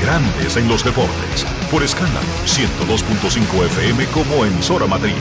Grandes en los Deportes, por escándalo 102.5 FM como emisora matriz.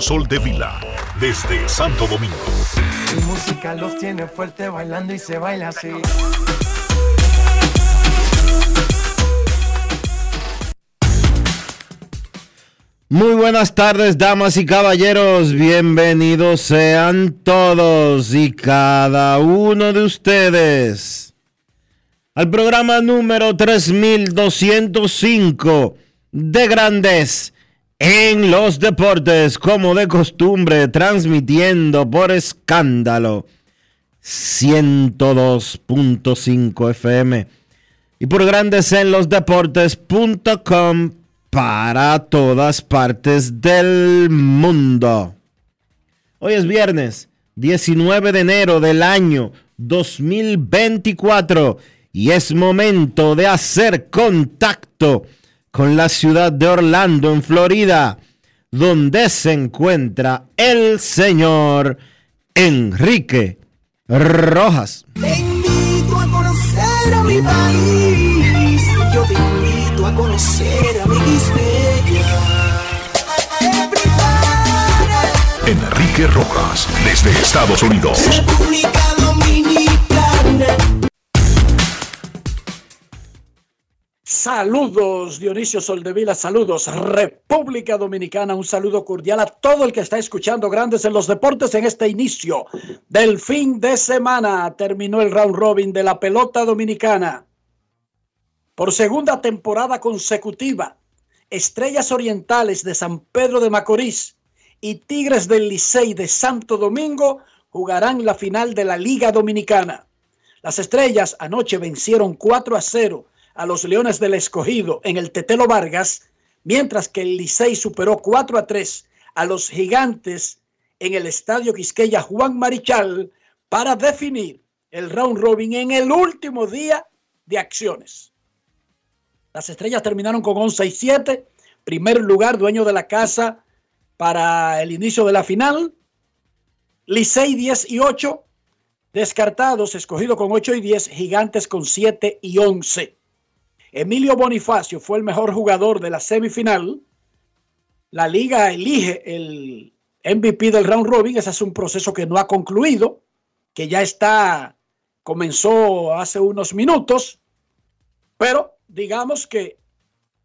Dionisio Soldevila, desde Santo Domingo. Mi música los tiene fuerte bailando y se baila así. Muy buenas tardes, damas y caballeros. Bienvenidos sean todos y cada uno de ustedes al programa número 3205 de Grandes en los Deportes, como de costumbre, transmitiendo por escándalo 102.5 FM y por Grandes en los Deportes.com para todas partes del mundo. Hoy es viernes 19 de enero del año 2024 y es momento de hacer contacto con la ciudad de Orlando, en Florida, donde se encuentra el señor Enrique Rojas. Te invito a conocer a mi país. Yo te invito a conocer a mi Enrique Rojas, desde Estados Unidos. República Dominicana. Saludos, Dionisio Soldevila, saludos, República Dominicana, un saludo cordial a todo el que está escuchando Grandes en los Deportes en este inicio del fin de semana. Terminó el round robin de la pelota dominicana. Por segunda temporada consecutiva, Estrellas Orientales de San Pedro de Macorís y Tigres del Licey de Santo Domingo jugarán la final de la Liga Dominicana. Las Estrellas anoche vencieron 4 a 0 a los Leones del Escogido en el Tetelo Vargas, mientras que el Licey superó 4 a 3 a los Gigantes en el Estadio Quisqueya Juan Marichal para definir el round robin en el último día de acciones. Las estrellas terminaron con 11 y 7. Primer lugar, dueño de la casa para el inicio de la final. Licey 10 y 8. Descartados, escogido con 8 y 10. Gigantes con 7 y 11. Emilio Bonifacio fue el mejor jugador de la semifinal. La liga elige el MVP del round robin. Ese es un proceso que no ha concluido, que ya está, comenzó hace unos minutos. Pero digamos que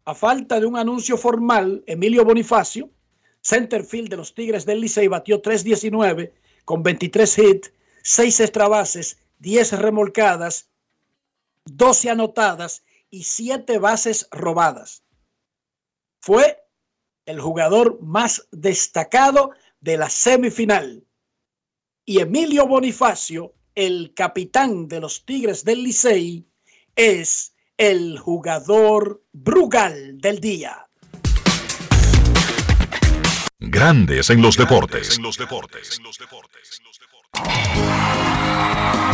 a falta de un anuncio formal, Emilio Bonifacio, centerfield de los Tigres del Licey, batió 3.19 con 23 hits, 6 extra bases, 10 remolcadas, 12 anotadas y 7 bases robadas. Fue el jugador más destacado de la semifinal. Y Emilio Bonifacio, el capitán de los Tigres del Licey, es el jugador Brugal del día. Grandes en los deportes.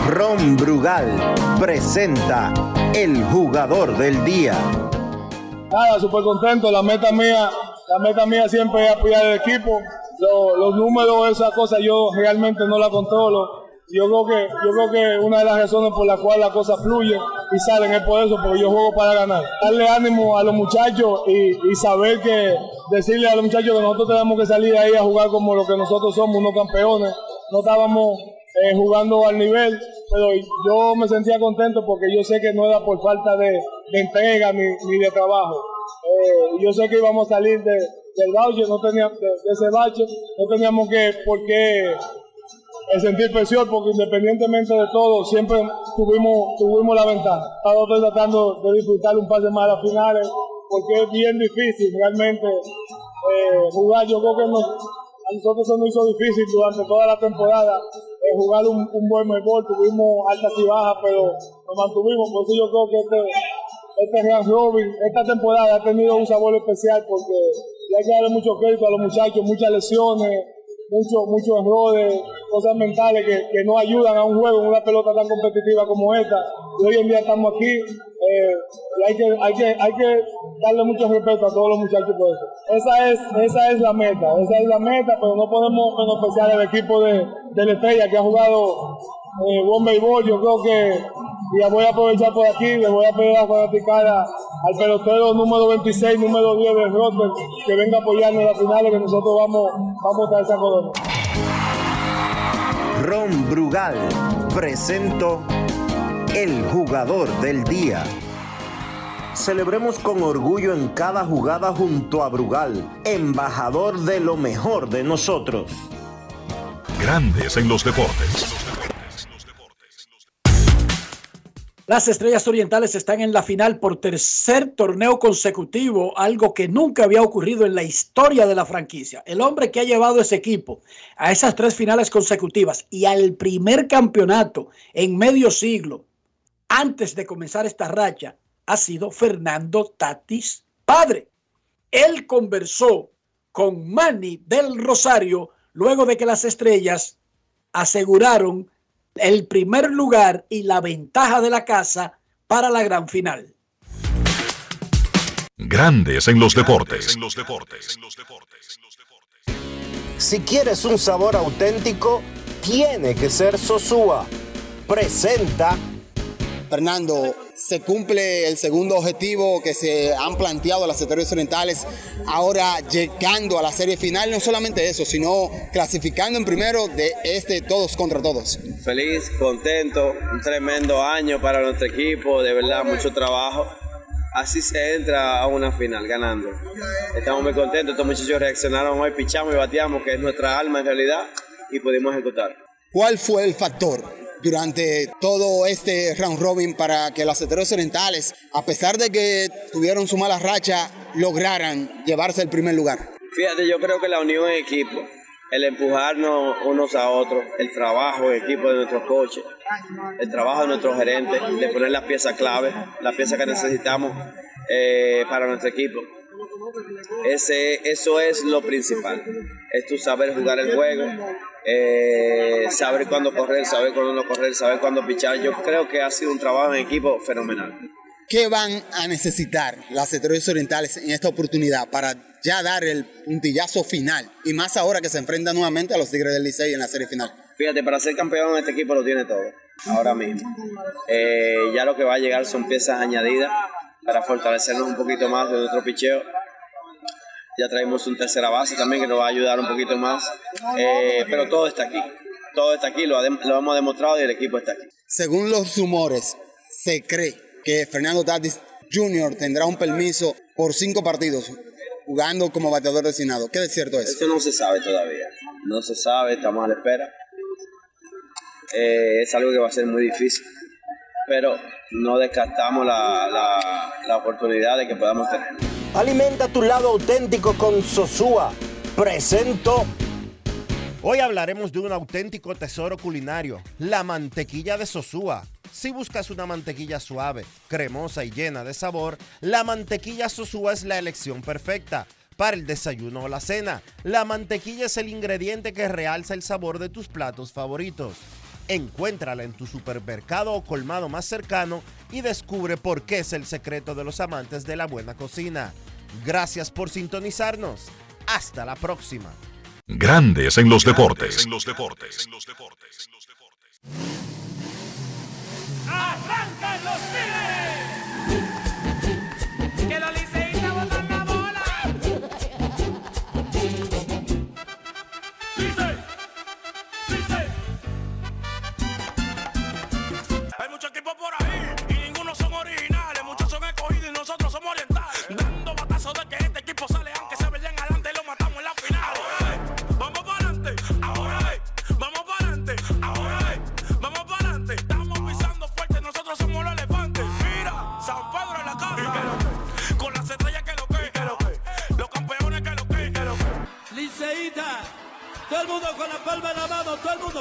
Ron Brugal presenta el jugador del día. Nada, súper contento. La meta mía, la meta mía siempre es apoyar al equipo. Lo- los números, esas cosas yo realmente no la controlo. Yo creo que yo creo que una de las razones por las cuales las cosas fluyen y salen es por eso, porque yo juego para ganar. Darle ánimo a los muchachos y, y saber que decirle a los muchachos que nosotros tenemos que salir ahí a jugar como lo que nosotros somos, unos campeones. No estábamos eh, jugando al nivel, pero yo me sentía contento porque yo sé que no era por falta de, entrega ni, ni, de trabajo. Eh, yo sé que íbamos a salir de, del bache, no teníamos, de, ese bache, no teníamos que, por qué sentir presión, porque independientemente de todo, siempre tuvimos, la ventaja. Ahora estoy tratando de disfrutar un par de a finales, porque es bien difícil realmente eh, jugar. Yo creo que a nosotros se nos hizo difícil durante toda la temporada eh, jugar un, buen béisbol. Tuvimos altas y bajas, pero nos mantuvimos. Por eso yo creo que este, este Real Robin, esta temporada ha tenido un sabor especial porque ya hay que darle mucho crédito a los muchachos, muchas lesiones, muchos muchos errores, cosas mentales que, que, no ayudan a un juego en una pelota tan competitiva como esta. Y hoy en día estamos aquí eh, y hay que, hay, que, hay que darle mucho respeto a todos los muchachos por eso. Esa es, esa es la meta, esa es la meta, pero no podemos menospreciar el equipo de, de la estrella que ha jugado eh, buen béisbol. Yo creo que y voy a aprovechar por aquí, le voy a pedir a fanaticar al pelotero número 26, número 10 de Rotter, que venga a apoyarnos en la final que nosotros vamos, vamos a esa corona. Ron Brugal presento el jugador del día. Celebremos con orgullo en cada jugada junto a Brugal, embajador de lo mejor de nosotros. Grandes en los deportes. Las Estrellas Orientales están en la final por tercer torneo consecutivo, algo que nunca había ocurrido en la historia de la franquicia. El hombre que ha llevado ese equipo a esas tres finales consecutivas y al primer campeonato en medio siglo antes de comenzar esta racha ha sido Fernando Tatis padre. Él conversó con Manny del Rosario luego de que las Estrellas aseguraron el primer lugar y la ventaja de la casa para la gran final. Grandes en los deportes. Si quieres un sabor auténtico, tiene que ser Sosúa. Presenta. Fernando, se cumple el segundo objetivo que se han planteado las sectores orientales, ahora llegando a la serie final, no solamente eso, sino clasificando en primero de este todos contra todos. Feliz, contento, un tremendo año para nuestro equipo, de verdad mucho trabajo. Así se entra a una final, ganando. Estamos muy contentos, estos muchachos reaccionaron hoy, pichamos y bateamos, que es nuestra alma en realidad, y pudimos ejecutar. ¿Cuál fue el factor durante todo este round robin para que las Estrellas Orientales, a pesar de que tuvieron su mala racha, lograran llevarse el primer lugar? Fíjate, yo creo que la unión en equipo, el empujarnos unos a otros, el trabajo en equipo de nuestros coches, el trabajo de nuestros gerentes, de poner las piezas clave, las piezas que necesitamos eh, para nuestro equipo. Ese, eso es lo principal, es tu saber jugar el juego, eh, saber cuándo correr, saber cuándo no correr, saber cuándo pichar. Yo creo que ha sido un trabajo en equipo fenomenal. ¿Qué van a necesitar las Estrellas Orientales en esta oportunidad para ya dar el puntillazo final? Y más ahora que se enfrentan nuevamente a los Tigres del Licey en la serie final. Fíjate, para ser campeón este equipo lo tiene todo, ahora mismo. Eh, ya lo que va a llegar son piezas añadidas para fortalecernos un poquito más de nuestro picheo ya traemos un tercera base también que nos va a ayudar un poquito más. Eh, pero todo está aquí. Todo está aquí, lo, lo, hemos demostrado y el equipo está aquí. Según los rumores, se cree que Fernando Tatis Jr. tendrá un permiso por cinco partidos jugando como bateador designado. ¿Qué es cierto eso? Eso no se sabe todavía. No se sabe, estamos a la espera. Eh, es algo que va a ser muy difícil. Pero no descartamos la, la, la oportunidad de que podamos tenerlo. Alimenta tu lado auténtico con Sosúa. Presento. Hoy hablaremos de un auténtico tesoro culinario, la mantequilla de Sosúa. Si buscas una mantequilla suave, cremosa y llena de sabor, la mantequilla Sosúa es la elección perfecta. Para el desayuno o la cena, la mantequilla es el ingrediente que realza el sabor de tus platos favoritos. Encuéntrala en tu supermercado o colmado más cercano y descubre por qué es el secreto de los amantes de la buena cocina. Gracias por sintonizarnos. Hasta la próxima. Grandes en los deportes. ¡Arrancan los tigres!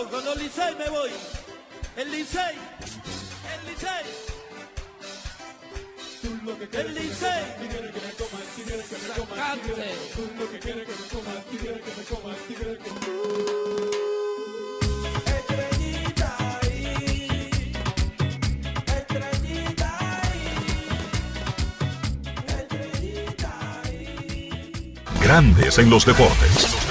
Con los Licey me voy. El Licey, el Licey. El Licey. Sacate. Estrellita ahí, estrellita Grandes en los deportes.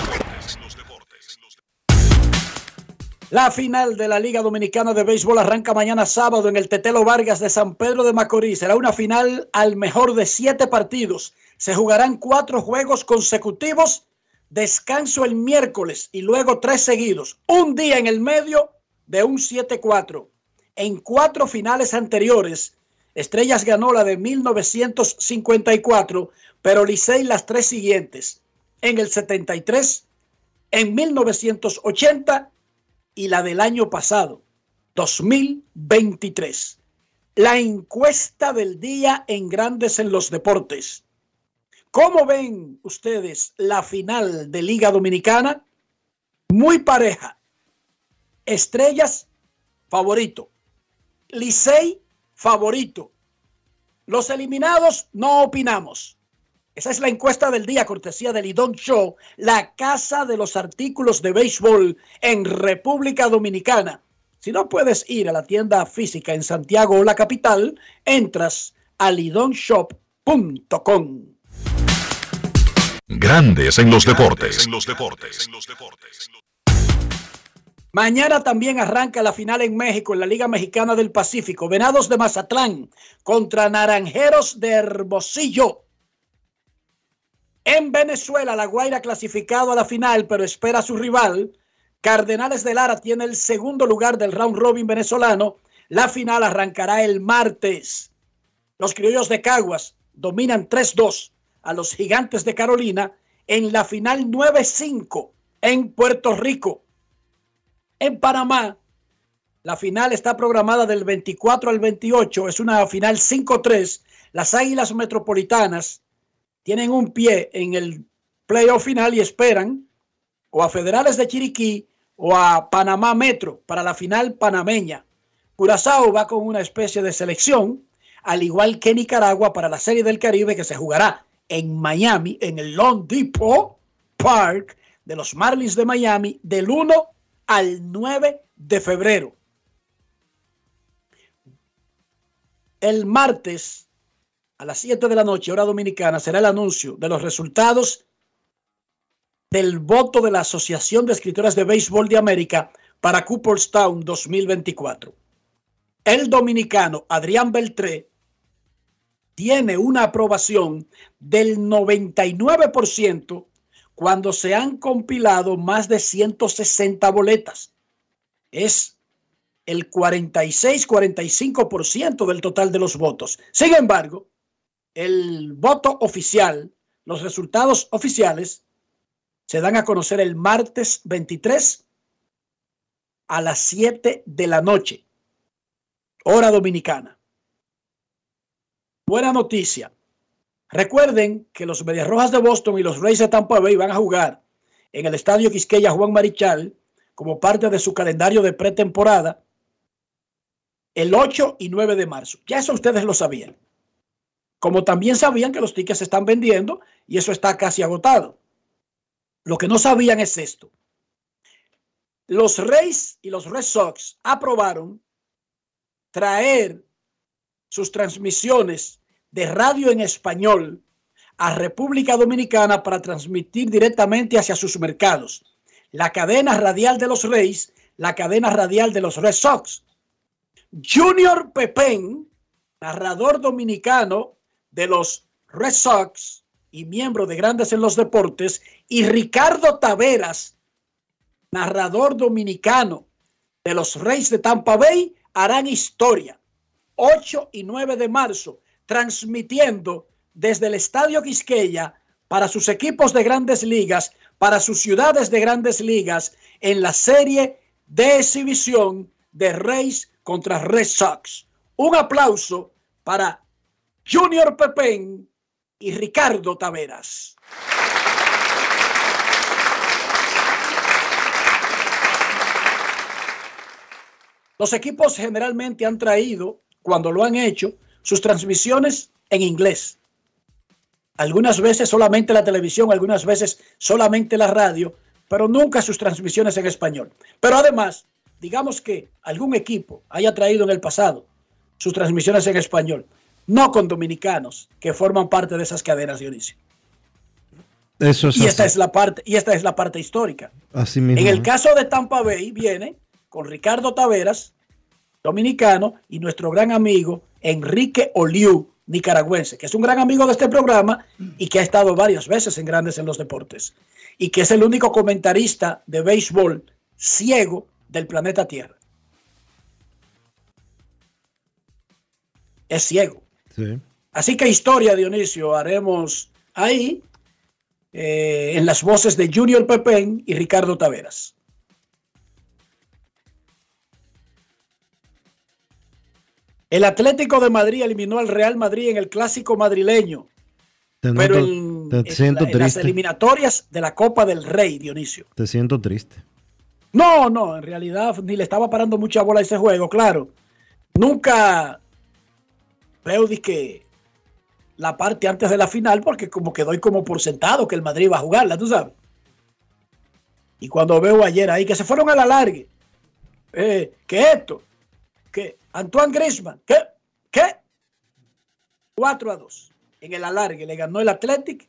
La final de la Liga Dominicana de Béisbol arranca mañana sábado en el Tetelo Vargas de San Pedro de Macorís. Será una final al mejor de siete partidos. Se jugarán cuatro juegos consecutivos, descanso el miércoles y luego tres seguidos. Un día en el medio de un 7-4. En cuatro finales anteriores, Estrellas ganó la de 1954, pero Licey las tres siguientes. En el 73, en 1980 y la del año pasado, 2023. La encuesta del día en Grandes en los Deportes. ¿Cómo ven ustedes la final de Liga Dominicana? Muy pareja. Estrellas, favorito. Licey, favorito. Los eliminados, no opinamos. Esa es la encuesta del día, cortesía del Lidón Show, la casa de los artículos de béisbol en República Dominicana. Si no puedes ir a la tienda física en Santiago o la capital, entras a lidonshop.com. Grandes en los deportes. En los deportes. Mañana también arranca la final en México, en la Liga Mexicana del Pacífico. Venados de Mazatlán contra Naranjeros de Hermosillo. En Venezuela, La Guaira clasificado a la final, pero espera a su rival. Cardenales de Lara tiene el segundo lugar del round robin venezolano. La final arrancará el martes. Los criollos de Caguas dominan 3-2 a los gigantes de Carolina en la final 9-5 en Puerto Rico. En Panamá, la final está programada del 24 al 28. Es una final 5-3. Las Águilas Metropolitanas tienen un pie en el playoff final y esperan o a Federales de Chiriquí o a Panamá Metro para la final panameña. Curazao va con una especie de selección, al igual que Nicaragua para la Serie del Caribe que se jugará en Miami, en el Long Depot Park de los Marlins de Miami, del 1 al 9 de febrero. El martes a las 7 de la noche, hora dominicana, será el anuncio de los resultados del voto de la Asociación de Escritores de Béisbol de América para Cooperstown 2024. El dominicano Adrián Beltré tiene una aprobación del 99% cuando se han compilado más de 160 boletas. Es el 46-45% del total de los votos. Sin embargo, el voto oficial, los resultados oficiales, se dan a conocer el martes 23 a las 7 de la noche, hora dominicana. Buena noticia. Recuerden que los Medias Rojas de Boston y los Rays de Tampa Bay van a jugar en el Estadio Quisqueya Juan Marichal como parte de su calendario de pretemporada el 8 y 9 de marzo. Ya eso ustedes lo sabían. Como también sabían que los tickets se están vendiendo y eso está casi agotado. Lo que no sabían es esto. Los Rays y los Red Sox aprobaron traer sus transmisiones de radio en español a República Dominicana para transmitir directamente hacia sus mercados. La cadena radial de los Reyes la cadena radial de los Red Sox. Junior Pepén, narrador dominicano de los Red Sox y miembro de Grandes en los Deportes, y Ricardo Taveras, narrador dominicano de los Reyes de Tampa Bay, harán historia 8 y 9 de marzo, transmitiendo desde el Estadio Quisqueya para sus equipos de grandes ligas, para sus ciudades de grandes ligas, en la serie de exhibición de Reyes contra Red Sox. Un aplauso para Junior Pepén y Ricardo Taveras. Los equipos generalmente han traído, cuando lo han hecho, sus transmisiones en inglés. Algunas veces solamente la televisión, algunas veces solamente la radio, pero nunca sus transmisiones en español. Pero además, digamos que algún equipo haya traído en el pasado sus transmisiones en español, no con dominicanos que forman parte de esas cadenas, Dionisio. Eso es y esta es la parte, y esta es la parte histórica. Así mismo. En el caso de Tampa Bay viene con Ricardo Taveras, dominicano, y nuestro gran amigo Enrique Oliu, nicaragüense, que es un gran amigo de este programa y que ha estado varias veces en Grandes en los Deportes, y que es el único comentarista de béisbol ciego del planeta Tierra. Es ciego. Sí. Así que historia, Dionisio, haremos ahí eh, en las voces de Junior Pepén y Ricardo Taveras. El Atlético de Madrid eliminó al Real Madrid en el clásico madrileño, Te, pero en, te en siento la- en las eliminatorias de la Copa del Rey, Dionisio. Te siento triste. No, no, en realidad ni le estaba parando mucha bola a ese juego, claro. Nunca de que la parte antes de la final, porque como que doy como por sentado que el Madrid va a jugarla, tú sabes. Y cuando veo ayer ahí que se fueron a la largue, eh, que esto, que Antoine Griezmann, ¿qué? ¿Qué? 4 a 2. En el alargue le ganó el Atlético,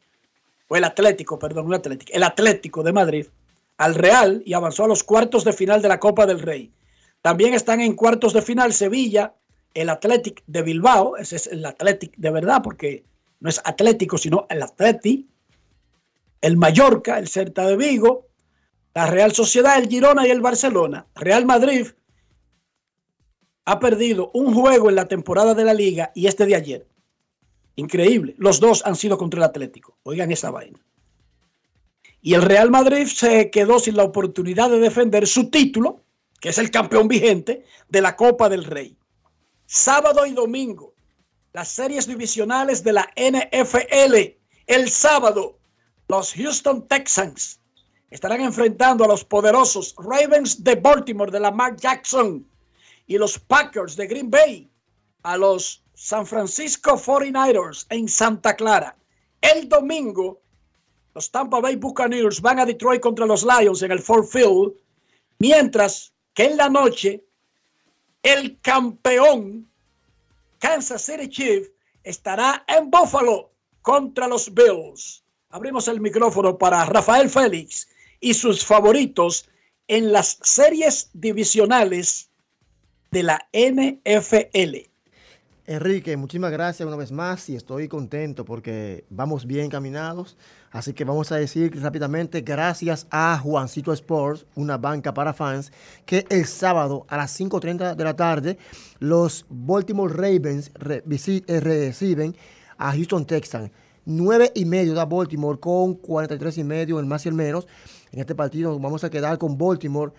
o el Atlético, perdón, el Atlético, el Atlético de Madrid al Real y avanzó a los cuartos de final de la Copa del Rey. También están en cuartos de final Sevilla, el Athletic de Bilbao, ese es el Athletic de verdad, porque no es Atlético, sino el Athletic, el Mallorca, el Celta de Vigo, la Real Sociedad, el Girona y el Barcelona. Real Madrid ha perdido un juego en la temporada de la liga y este de ayer. Increíble. Los dos han sido contra el Atlético. Oigan esa vaina. Y el Real Madrid se quedó sin la oportunidad de defender su título, que es el campeón vigente de la Copa del Rey. Sábado y domingo, las series divisionales de la NFL. El sábado, los Houston Texans estarán enfrentando a los poderosos Ravens de Baltimore de la Mark Jackson y los Packers de Green Bay a los San Francisco 49ers en Santa Clara. El domingo, los Tampa Bay Buccaneers van a Detroit contra los Lions en el Ford Field, mientras que en la noche el campeón Kansas City Chief estará en Buffalo contra los Bills. Abrimos el micrófono para Rafael Félix y sus favoritos en las series divisionales de la NFL. Enrique, muchísimas gracias una vez más y estoy contento porque vamos bien caminados. Así que vamos a decir rápidamente gracias a Juancito Sports, una banca para fans, que el sábado a las 5.30 de la tarde los Baltimore Ravens re- eh, reciben a Houston Texans. 9 y medio da Baltimore con 43 y medio el más y el menos. En este partido vamos a quedar con Baltimore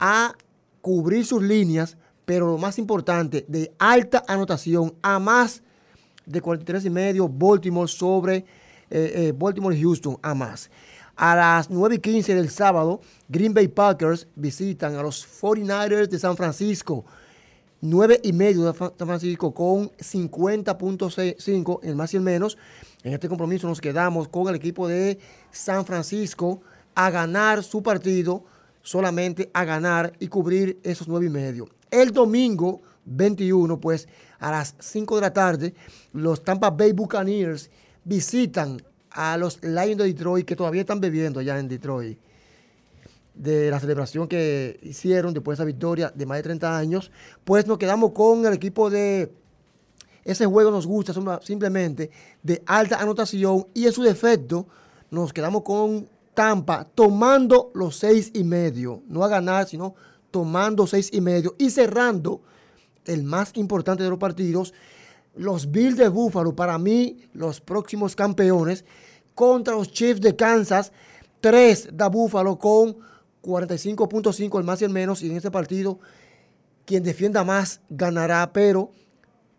a cubrir sus líneas, pero lo más importante, de alta anotación a más de 43 y medio Baltimore sobre eh, eh, Baltimore Houston a más. A las 9 y 15 del sábado, Green Bay Packers visitan a los 49ers de San Francisco. 9 y medio de San Francisco con 50.5 el más y el menos. En este compromiso nos quedamos con el equipo de San Francisco a ganar su partido, solamente a ganar y cubrir esos 9 y medio. El domingo 21, pues a las 5 de la tarde, los Tampa Bay Buccaneers visitan a los Lions de Detroit que todavía están bebiendo allá en Detroit. de la celebración que hicieron después de esa victoria de más de 30 años, pues nos quedamos con el equipo de ese juego nos gusta simplemente de alta anotación y en su defecto nos quedamos con Tampa tomando los seis y medio, no a ganar, sino tomando seis y medio y cerrando el más importante de los partidos, los Bills de Buffalo, para mí, los próximos campeones, contra los Chiefs de Kansas, 3 da Buffalo con 45.5 el más y el menos, y en este partido, quien defienda más ganará, pero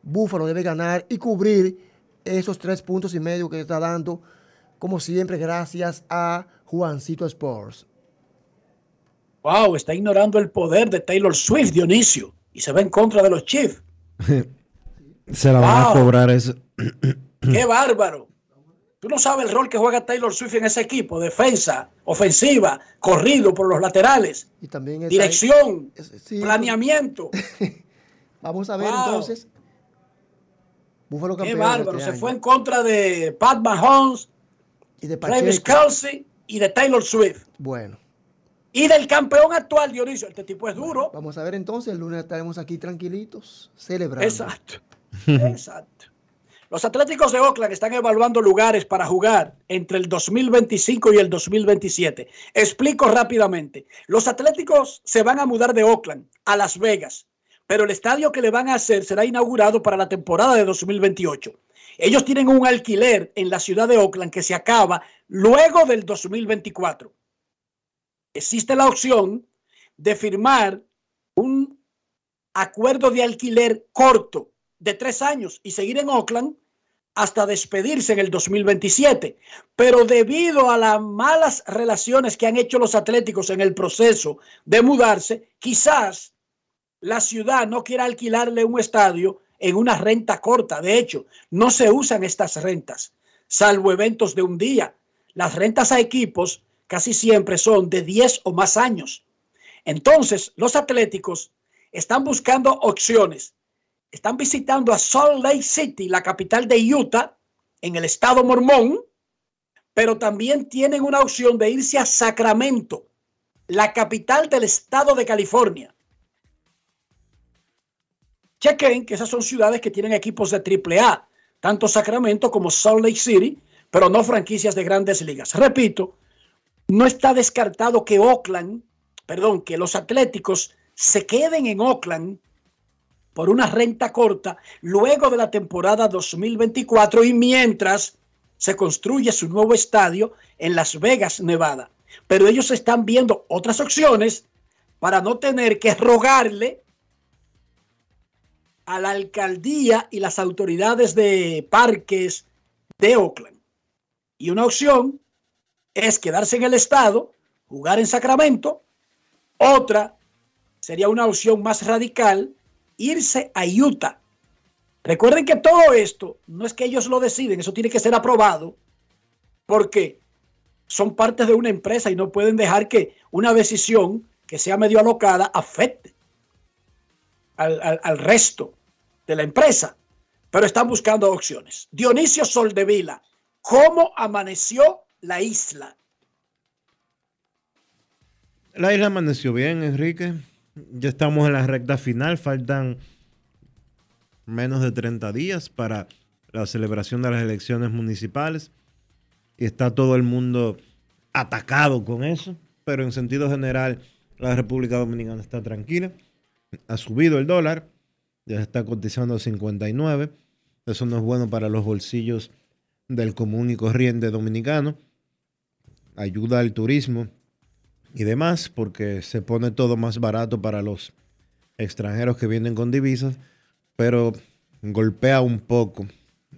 Buffalo debe ganar y cubrir esos tres puntos y medio que está dando, como siempre, gracias a Juancito Sports. Wow, está ignorando el poder de Taylor Swift, Dionisio, y se va en contra de los Chiefs. Se la van a cobrar eso. ¡Qué bárbaro! Tú no sabes el rol que juega Taylor Swift en ese equipo, defensa, ofensiva, corrido por los laterales, Y también dirección, sí. planeamiento. Vamos a ver Wow. entonces. ¡Qué bárbaro! este Se año. fue en contra de Pat Mahomes, Y de Travis. Kelsey y de Taylor Swift. Bueno, Y del campeón actual, Dionisio. Este tipo es duro. vamos a ver entonces. El lunes estaremos aquí tranquilitos, celebrando. Exacto. Exacto. Los Atléticos de Oakland están evaluando lugares para jugar entre el 2025 y el 2027. Explico rápidamente. Los Atléticos se van a mudar de Oakland a Las Vegas, pero el estadio que le van a hacer será inaugurado para la temporada de 2028. Ellos tienen un alquiler en la ciudad de Oakland que se acaba luego del 2024. Existe la opción de firmar un acuerdo de alquiler corto de tres años y seguir en Oakland hasta despedirse en el 2027. Pero debido a las malas relaciones que han hecho los atléticos en el proceso de mudarse, quizás la ciudad no quiera alquilarle un estadio en una renta corta. De hecho, no se usan estas rentas, salvo eventos de un día. Las rentas a equipos casi siempre son de 10 o más años. Entonces, los atléticos están buscando opciones. Están visitando a Salt Lake City, la capital de Utah, en el estado mormón, pero también tienen una opción de irse a Sacramento, la capital del estado de California. Chequen que esas son ciudades que tienen equipos de AAA, tanto Sacramento como Salt Lake City, pero no franquicias de grandes ligas. Repito, no está descartado que Oakland, perdón, que los Atléticos se queden en Oakland por una renta corta luego de la temporada 2024 y mientras se construye su nuevo estadio en Las Vegas, Nevada. Pero ellos están viendo otras opciones para no tener que rogarle a la alcaldía y las autoridades de parques de Oakland. Y una opción es quedarse en el estado, jugar en Sacramento. Otra sería una opción más radical, irse a Utah. Recuerden que todo esto no es que ellos lo deciden, eso tiene que ser aprobado porque son partes de una empresa y no pueden dejar que una decisión que sea medio alocada afecte al, al- al resto de la empresa. Pero están buscando opciones. Dionisio Soldevila, ¿cómo amaneció la isla? La isla amaneció bien, Enrique. Ya estamos en la recta final. Faltan menos de 30 días para la celebración de las elecciones municipales. Y está todo el mundo atacado con eso. Pero en sentido general, la República Dominicana está tranquila. Ha subido el dólar. Ya está cotizando a 59. Eso no es bueno para los bolsillos del común y corriente dominicano. Ayuda al turismo y demás, porque se pone todo más barato para los extranjeros que vienen con divisas, pero golpea un poco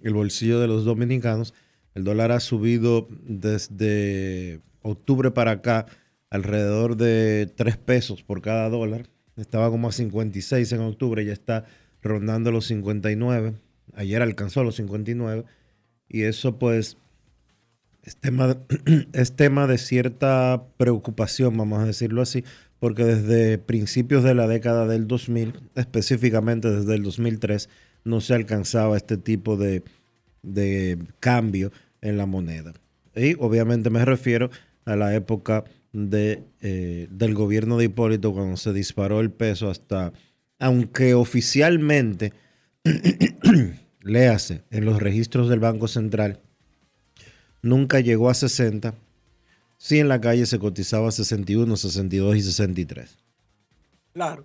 el bolsillo de los dominicanos. El dólar ha subido desde octubre para acá alrededor de 3 pesos por cada dólar. Estaba como a 56 en octubre, ya está rondando los 59. Ayer alcanzó los 59 y eso pues es tema, de, es tema de cierta preocupación, vamos a decirlo así, porque desde principios de la década del 2000, específicamente desde el 2003, no se alcanzaba este tipo de, de cambio en la moneda. Y obviamente me refiero a la época de, eh, del gobierno de Hipólito cuando se disparó el peso hasta, aunque oficialmente, léase, en los registros del Banco Central, nunca llegó a 60, sí en la calle se cotizaba 61, 62 y 63. Claro.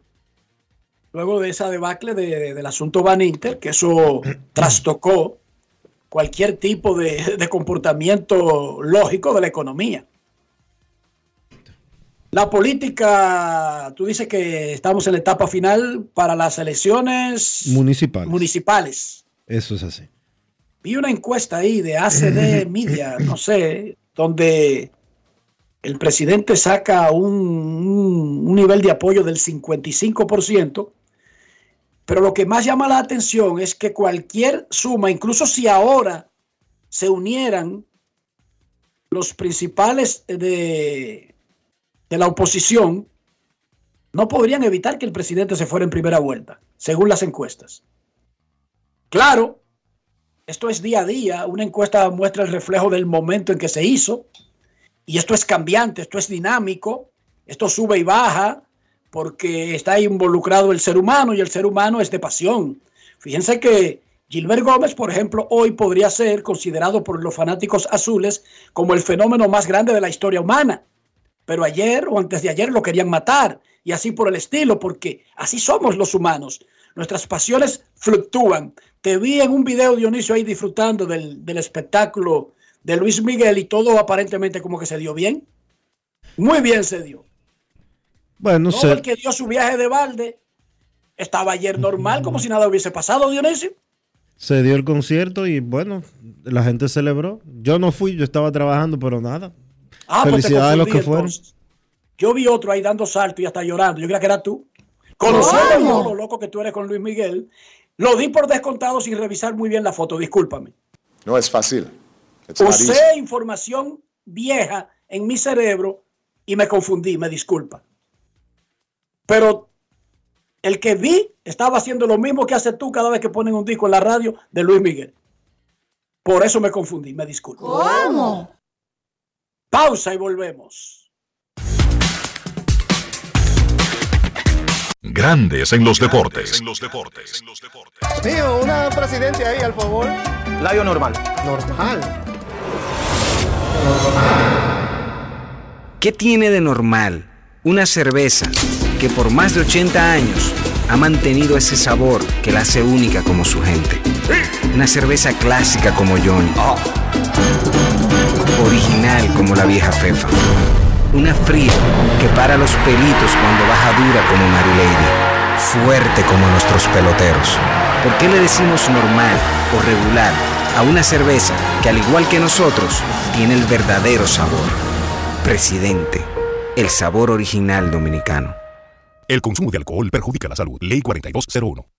Luego de esa debacle de- del asunto Van Inter, que eso trastocó cualquier tipo de, de comportamiento lógico de la economía. La política, tú dices que estamos en la etapa final para las elecciones Municipal. municipales. Eso es así. Vi una encuesta ahí de ACD Media, no sé, donde el presidente saca un, un- un nivel de apoyo del 55%, pero lo que más llama la atención es que cualquier suma, incluso si ahora se unieran los principales de, de la oposición, no podrían evitar que el presidente se fuera en primera vuelta, según las encuestas. Claro, esto es día a día, una encuesta muestra el reflejo del momento en que se hizo, y esto es cambiante, esto es dinámico, esto sube y baja, porque está involucrado el ser humano y el ser humano es de pasión. Fíjense que Gilbert Gómez, por ejemplo, hoy podría ser considerado por los fanáticos azules como el fenómeno más grande de la historia humana, pero ayer o antes de ayer lo querían matar y así por el estilo, porque así somos los humanos. Nuestras pasiones fluctúan. Te vi en un video, Dionisio, ahí disfrutando del, del espectáculo de Luis Miguel y todo aparentemente como que se dio bien. Muy bien se dio. Bueno, Todo se- el que dio su viaje de balde estaba ayer normal, como si nada hubiese pasado, Dionisio. se dio el concierto y bueno, la gente celebró. Yo no fui, yo estaba trabajando, pero nada. Ah, pues te Felicidades a los que fueron. entonces. Yo vi otro ahí dando salto y hasta llorando. Yo creía que era tú. Conociendo lo loco que tú eres con Luis Miguel, lo di por descontado sin revisar muy bien la foto. Discúlpame. No es fácil. It's. Usé información vieja en mi cerebro y me confundí, me disculpa. Pero el que vi estaba haciendo lo mismo que haces tú cada vez que ponen un disco en la radio de Luis Miguel. Por eso me confundí, me disculpo. ¿Cómo? Pausa y volvemos. Grandes en los deportes. Mío, una presidente ahí, al favor. Layo normal. Normal. ¿Qué tiene de normal una cerveza que por más de 80 años ha mantenido ese sabor que la hace única como su gente? Una cerveza clásica como Johnny. Original como la vieja Fefa. Una fría que para los pelitos cuando baja dura como Mary Lady. Fuerte como nuestros peloteros. ¿Por qué le decimos normal o regular a una cerveza que al igual que nosotros tiene el verdadero sabor? Presidente, el sabor original dominicano. El consumo de alcohol perjudica la salud. Ley 4201.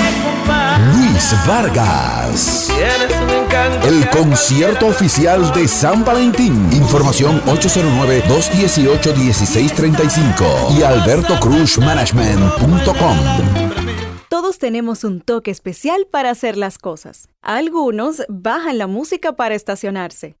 Luis Vargas. El concierto oficial de San Valentín. Información 809-218-1635 y albertocruzmanagement.com. Todos tenemos un toque especial para hacer las cosas. Algunos bajan la música para estacionarse.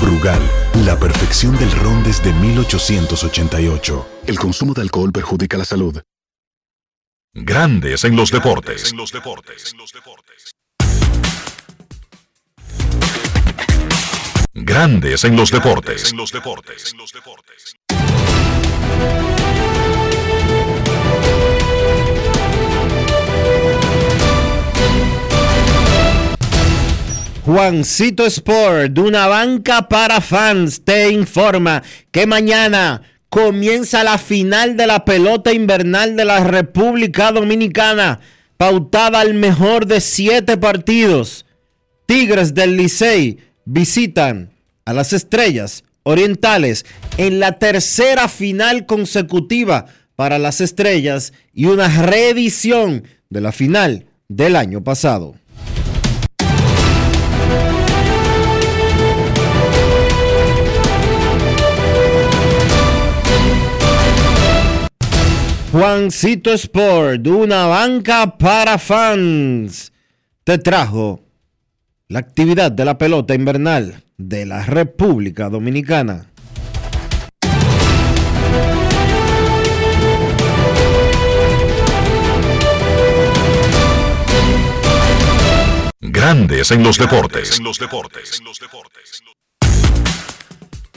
Brugal, la perfección del ron desde 1888. El consumo de alcohol perjudica la salud. Grandes en los deportes. Grandes en los deportes. Juancito Sport, de una banca para fans, te informa que mañana comienza la final de la pelota invernal de la República Dominicana, pautada al mejor de siete partidos. Tigres del Licey visitan a las Estrellas Orientales en la tercera final consecutiva para las Estrellas y una reedición de la final del año pasado. Juancito Sport, una banca para fans, te trajo la actividad de la pelota invernal de la República Dominicana. Grandes en los deportes.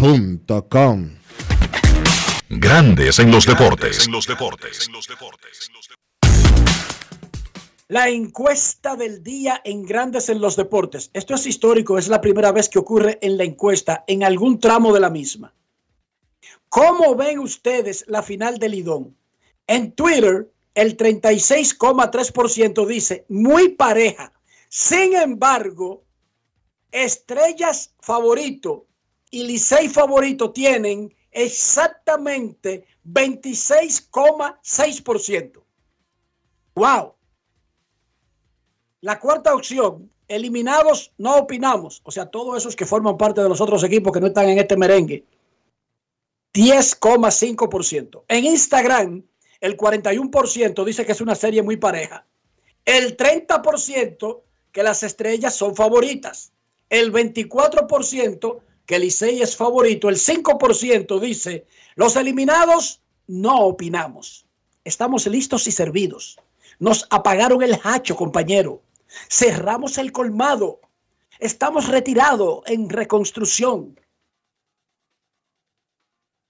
com. Grandes en los deportes. La encuesta del día en Grandes en los Deportes. Esto es histórico, es la primera vez que ocurre en la encuesta, en algún tramo de la misma. ¿Cómo ven ustedes la final del Lidón? En Twitter, el 36,3% dice muy pareja. Sin embargo, estrellas favorito y Licey favorito tienen exactamente 26,6%. ¡Wow! La cuarta opción, eliminados no opinamos, o sea, todos esos que forman parte de los otros equipos que no están en este merengue, 10,5%. En Instagram, el 41% dice que es una serie muy pareja. El 30% que las estrellas son favoritas. El 24% que Licey es favorito, el 5% dice, los eliminados no opinamos. Estamos listos y servidos. Nos apagaron el hacho, compañero. Cerramos el colmado. Estamos retirados en reconstrucción.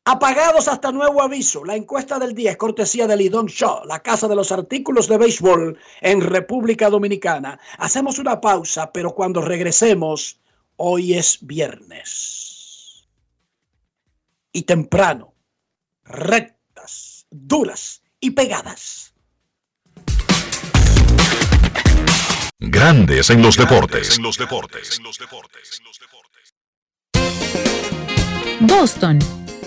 Apagados hasta nuevo aviso. La encuesta del día es cortesía de Lidon Shaw, la casa de los artículos de béisbol en República Dominicana. Hacemos una pausa, pero cuando regresemos, hoy es viernes. Y temprano, rectas, duras y pegadas. Grandes en los deportes. En los deportes. Boston,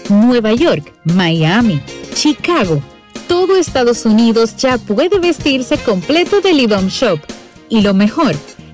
Nueva York, Miami, Chicago. Todo Estados Unidos ya puede vestirse completo del IDOM Shop. Y lo mejor,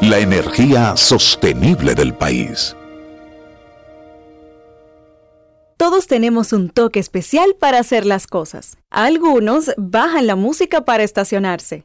La energía sostenible del país. Todos tenemos un toque especial para hacer las cosas. Algunos bajan la música para estacionarse.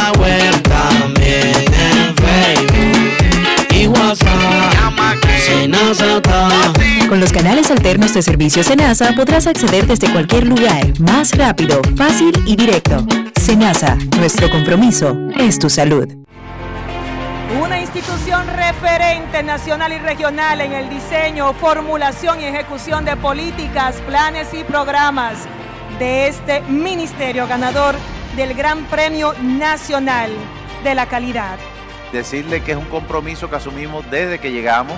los canales alternos de servicio Senasa podrás acceder desde cualquier lugar, más rápido, fácil y directo. Senasa, nuestro compromiso es tu salud. Una institución referente nacional y regional en el diseño, formulación y ejecución de políticas, planes y programas de este ministerio ganador del Gran Premio Nacional de la Calidad. Decirle que es un compromiso que asumimos desde que llegamos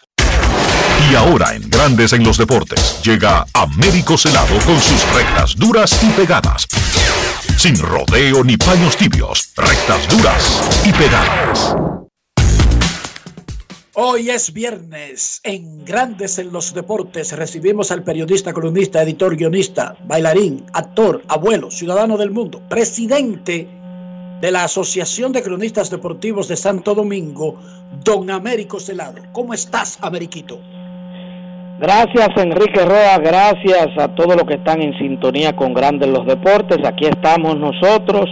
Y ahora en Grandes en los Deportes llega Américo Celado con sus rectas duras y pegadas. sin rodeo ni paños tibios, rectas duras y pegadas. Hoy es viernes. En Grandes en los Deportes recibimos al periodista, columnista, editor, guionista, bailarín, actor, abuelo, ciudadano del mundo, presidente de la Asociación de Cronistas Deportivos de Santo Domingo, don Américo Celado. ¿Cómo estás, Ameriquito? Gracias Enrique Roa, gracias a todos los que están en sintonía con Grandes los Deportes. Aquí estamos nosotros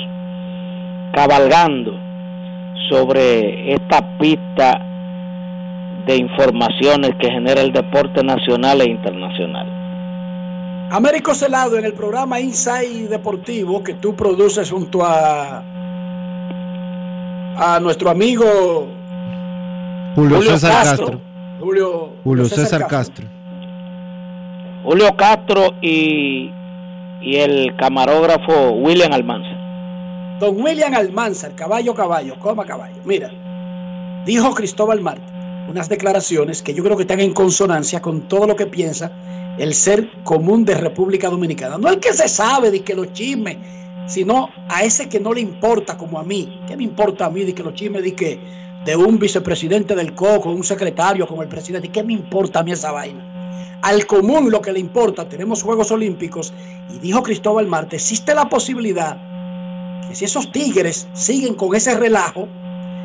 cabalgando sobre esta pista de informaciones que genera el deporte nacional e internacional. Américo Celado en el programa Inside Deportivo que tú produces junto a a nuestro amigo Julio, César Castro. Julio, Julio César Castro. Julio Castro y, y el camarógrafo William Almanza. Don William Almanza, caballo, caballo, coma caballo. Mira, dijo Cristóbal Marte unas declaraciones que yo creo que están en consonancia con todo lo que piensa el ser común de República Dominicana. No el que se sabe de que los chismes, sino a ese que no le importa como a mí. ¿Qué me importa a mí de que los chismes de que de un vicepresidente del COCO, un secretario como el presidente? ¿Qué me importa a mí esa vaina? Al común lo que le importa, tenemos Juegos Olímpicos y dijo Cristóbal Marte, existe la posibilidad que si esos tigres siguen con ese relajo,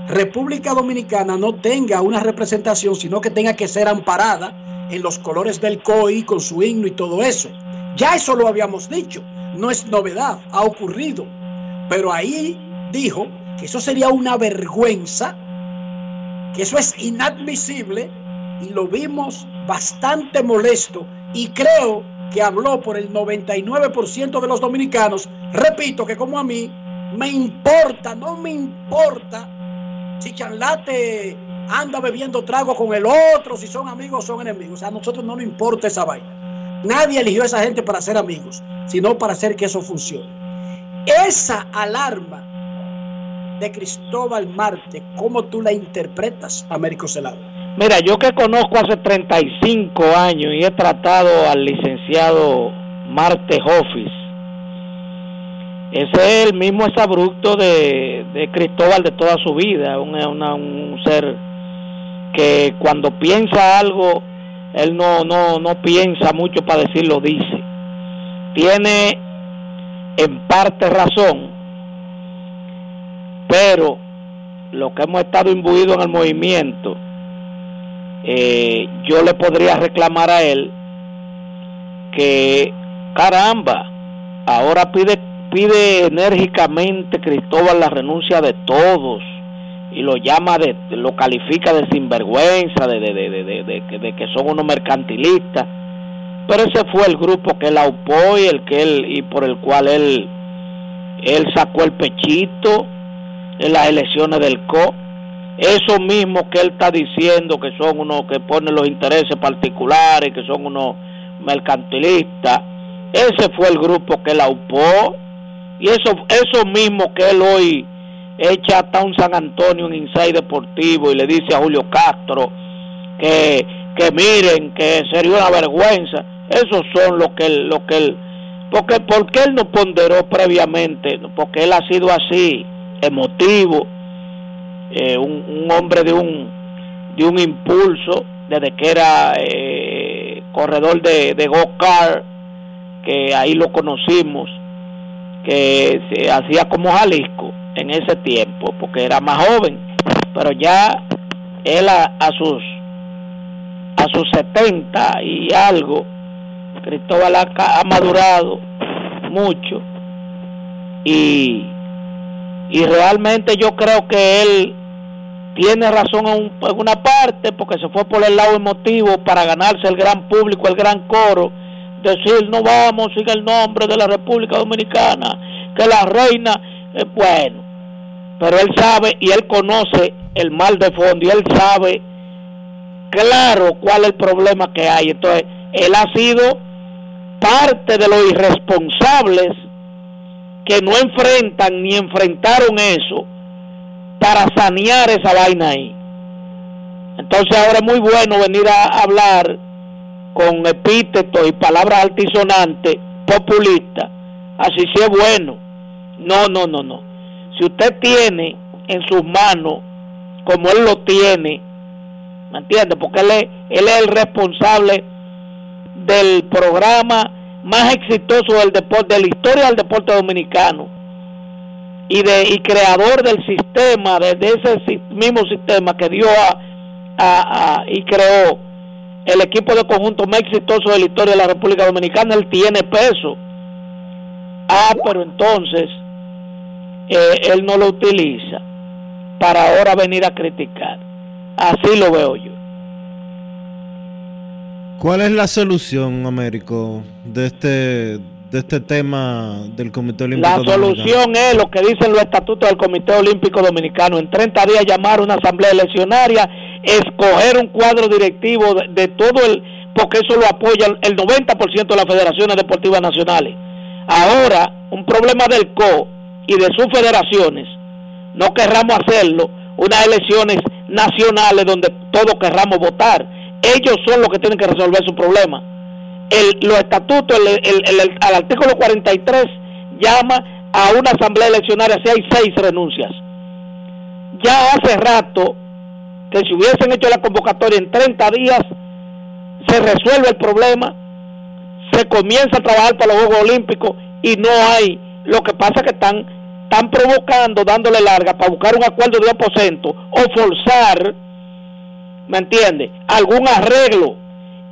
República Dominicana no tenga una representación, sino que tenga que ser amparada en los colores del COI con su himno y todo eso. Ya eso lo habíamos dicho, no es novedad, ha ocurrido. Pero ahí dijo que eso sería una vergüenza, que eso es inadmisible y lo vimos bastante molesto y creo que habló por el 99% de los dominicanos. Repito que como a mí me importa, no me importa si Chanlate anda bebiendo trago con el otro, si son amigos o son enemigos. A nosotros no nos importa esa vaina. Nadie eligió a esa gente para ser amigos, sino para hacer que eso funcione. Esa alarma de Cristóbal Marte, ¿cómo tú la interpretas, Américo Celado? Mira, yo que conozco hace 35 años y he tratado al licenciado Marte Hoffis, ese es el mismo exabrupto de, de Cristóbal de toda su vida, un, ser que cuando piensa algo, él no, no, no piensa mucho para decirlo, dice. Tiene en parte razón, pero lo que hemos estado imbuidos en el movimiento, eh, yo le podría reclamar a él que, caramba, ahora pide pide enérgicamente Cristóbal la renuncia de todos y lo llama de, lo califica de sinvergüenza, de, de, de, de, que son unos mercantilistas. Pero ese fue el grupo que él aupó y el que él y por el cual él él sacó el pechito en las elecciones del CO. Eso mismo que él está diciendo que son unos que ponen los intereses particulares, que son unos mercantilistas. Ese fue el grupo que él aupó y eso, eso mismo que él hoy echa hasta un San Antonio en Inside Deportivo y le dice a Julio Castro que, que miren, que sería una vergüenza. Esos son lo que él, lo que él, porque, porque él no ponderó previamente, porque él ha sido así, emotivo, eh, un, un, hombre de un, de un impulso, desde que era eh, corredor de, de go-kart, que ahí lo conocimos que se hacía como Jalisco en ese tiempo, porque era más joven, pero ya él a, sus a sus 70 y algo, Cristóbal ha, ha madurado mucho y, y realmente yo creo que él tiene razón en, una parte porque se fue por el lado emotivo para ganarse el gran público, el gran coro decir no vamos sin el nombre de la República Dominicana, que la reina es bueno. Pero él sabe y él conoce el mal de fondo y él sabe claro cuál es el problema que hay. Entonces, él ha sido parte de los irresponsables que no enfrentan ni enfrentaron eso para sanear esa vaina ahí. Entonces ahora es muy bueno venir a hablar con epítetos y palabras altisonantes, populistas, así sí es bueno. No, no, no, no. Si usted tiene en sus manos, como él lo tiene, ¿me entiende? Porque él es, él es el responsable del programa más exitoso del deporte, de la historia del deporte dominicano y de y creador del sistema, de, ese mismo sistema que dio a, y creó el equipo de conjunto más exitoso de la historia de la República Dominicana, él tiene peso. Ah, pero entonces eh, él no lo utiliza para ahora venir a criticar. Así lo veo yo. ¿Cuál es la solución, Américo, de este, de este tema del Comité Olímpico La solución es lo que dicen los estatutos del Comité Olímpico Dominicano. En 30 días llamar a una asamblea eleccionaria, escoger un cuadro directivo de, todo el... porque eso lo apoya el 90% de las federaciones deportivas nacionales. Ahora, un problema del CO y de sus federaciones, no querramos hacerlo, unas elecciones nacionales donde todos querramos votar ellos son los que tienen que resolver su problema. El, los estatutos, el, al artículo 43 llama a una asamblea eleccionaria si hay seis renuncias. Ya hace rato que si hubiesen hecho la convocatoria en 30 días, se resuelve el problema, se comienza a trabajar para los Juegos Olímpicos y no hay. Lo que pasa es que están, están provocando, dándole larga para buscar un acuerdo de aposento o forzar ¿me entiende? Algún arreglo.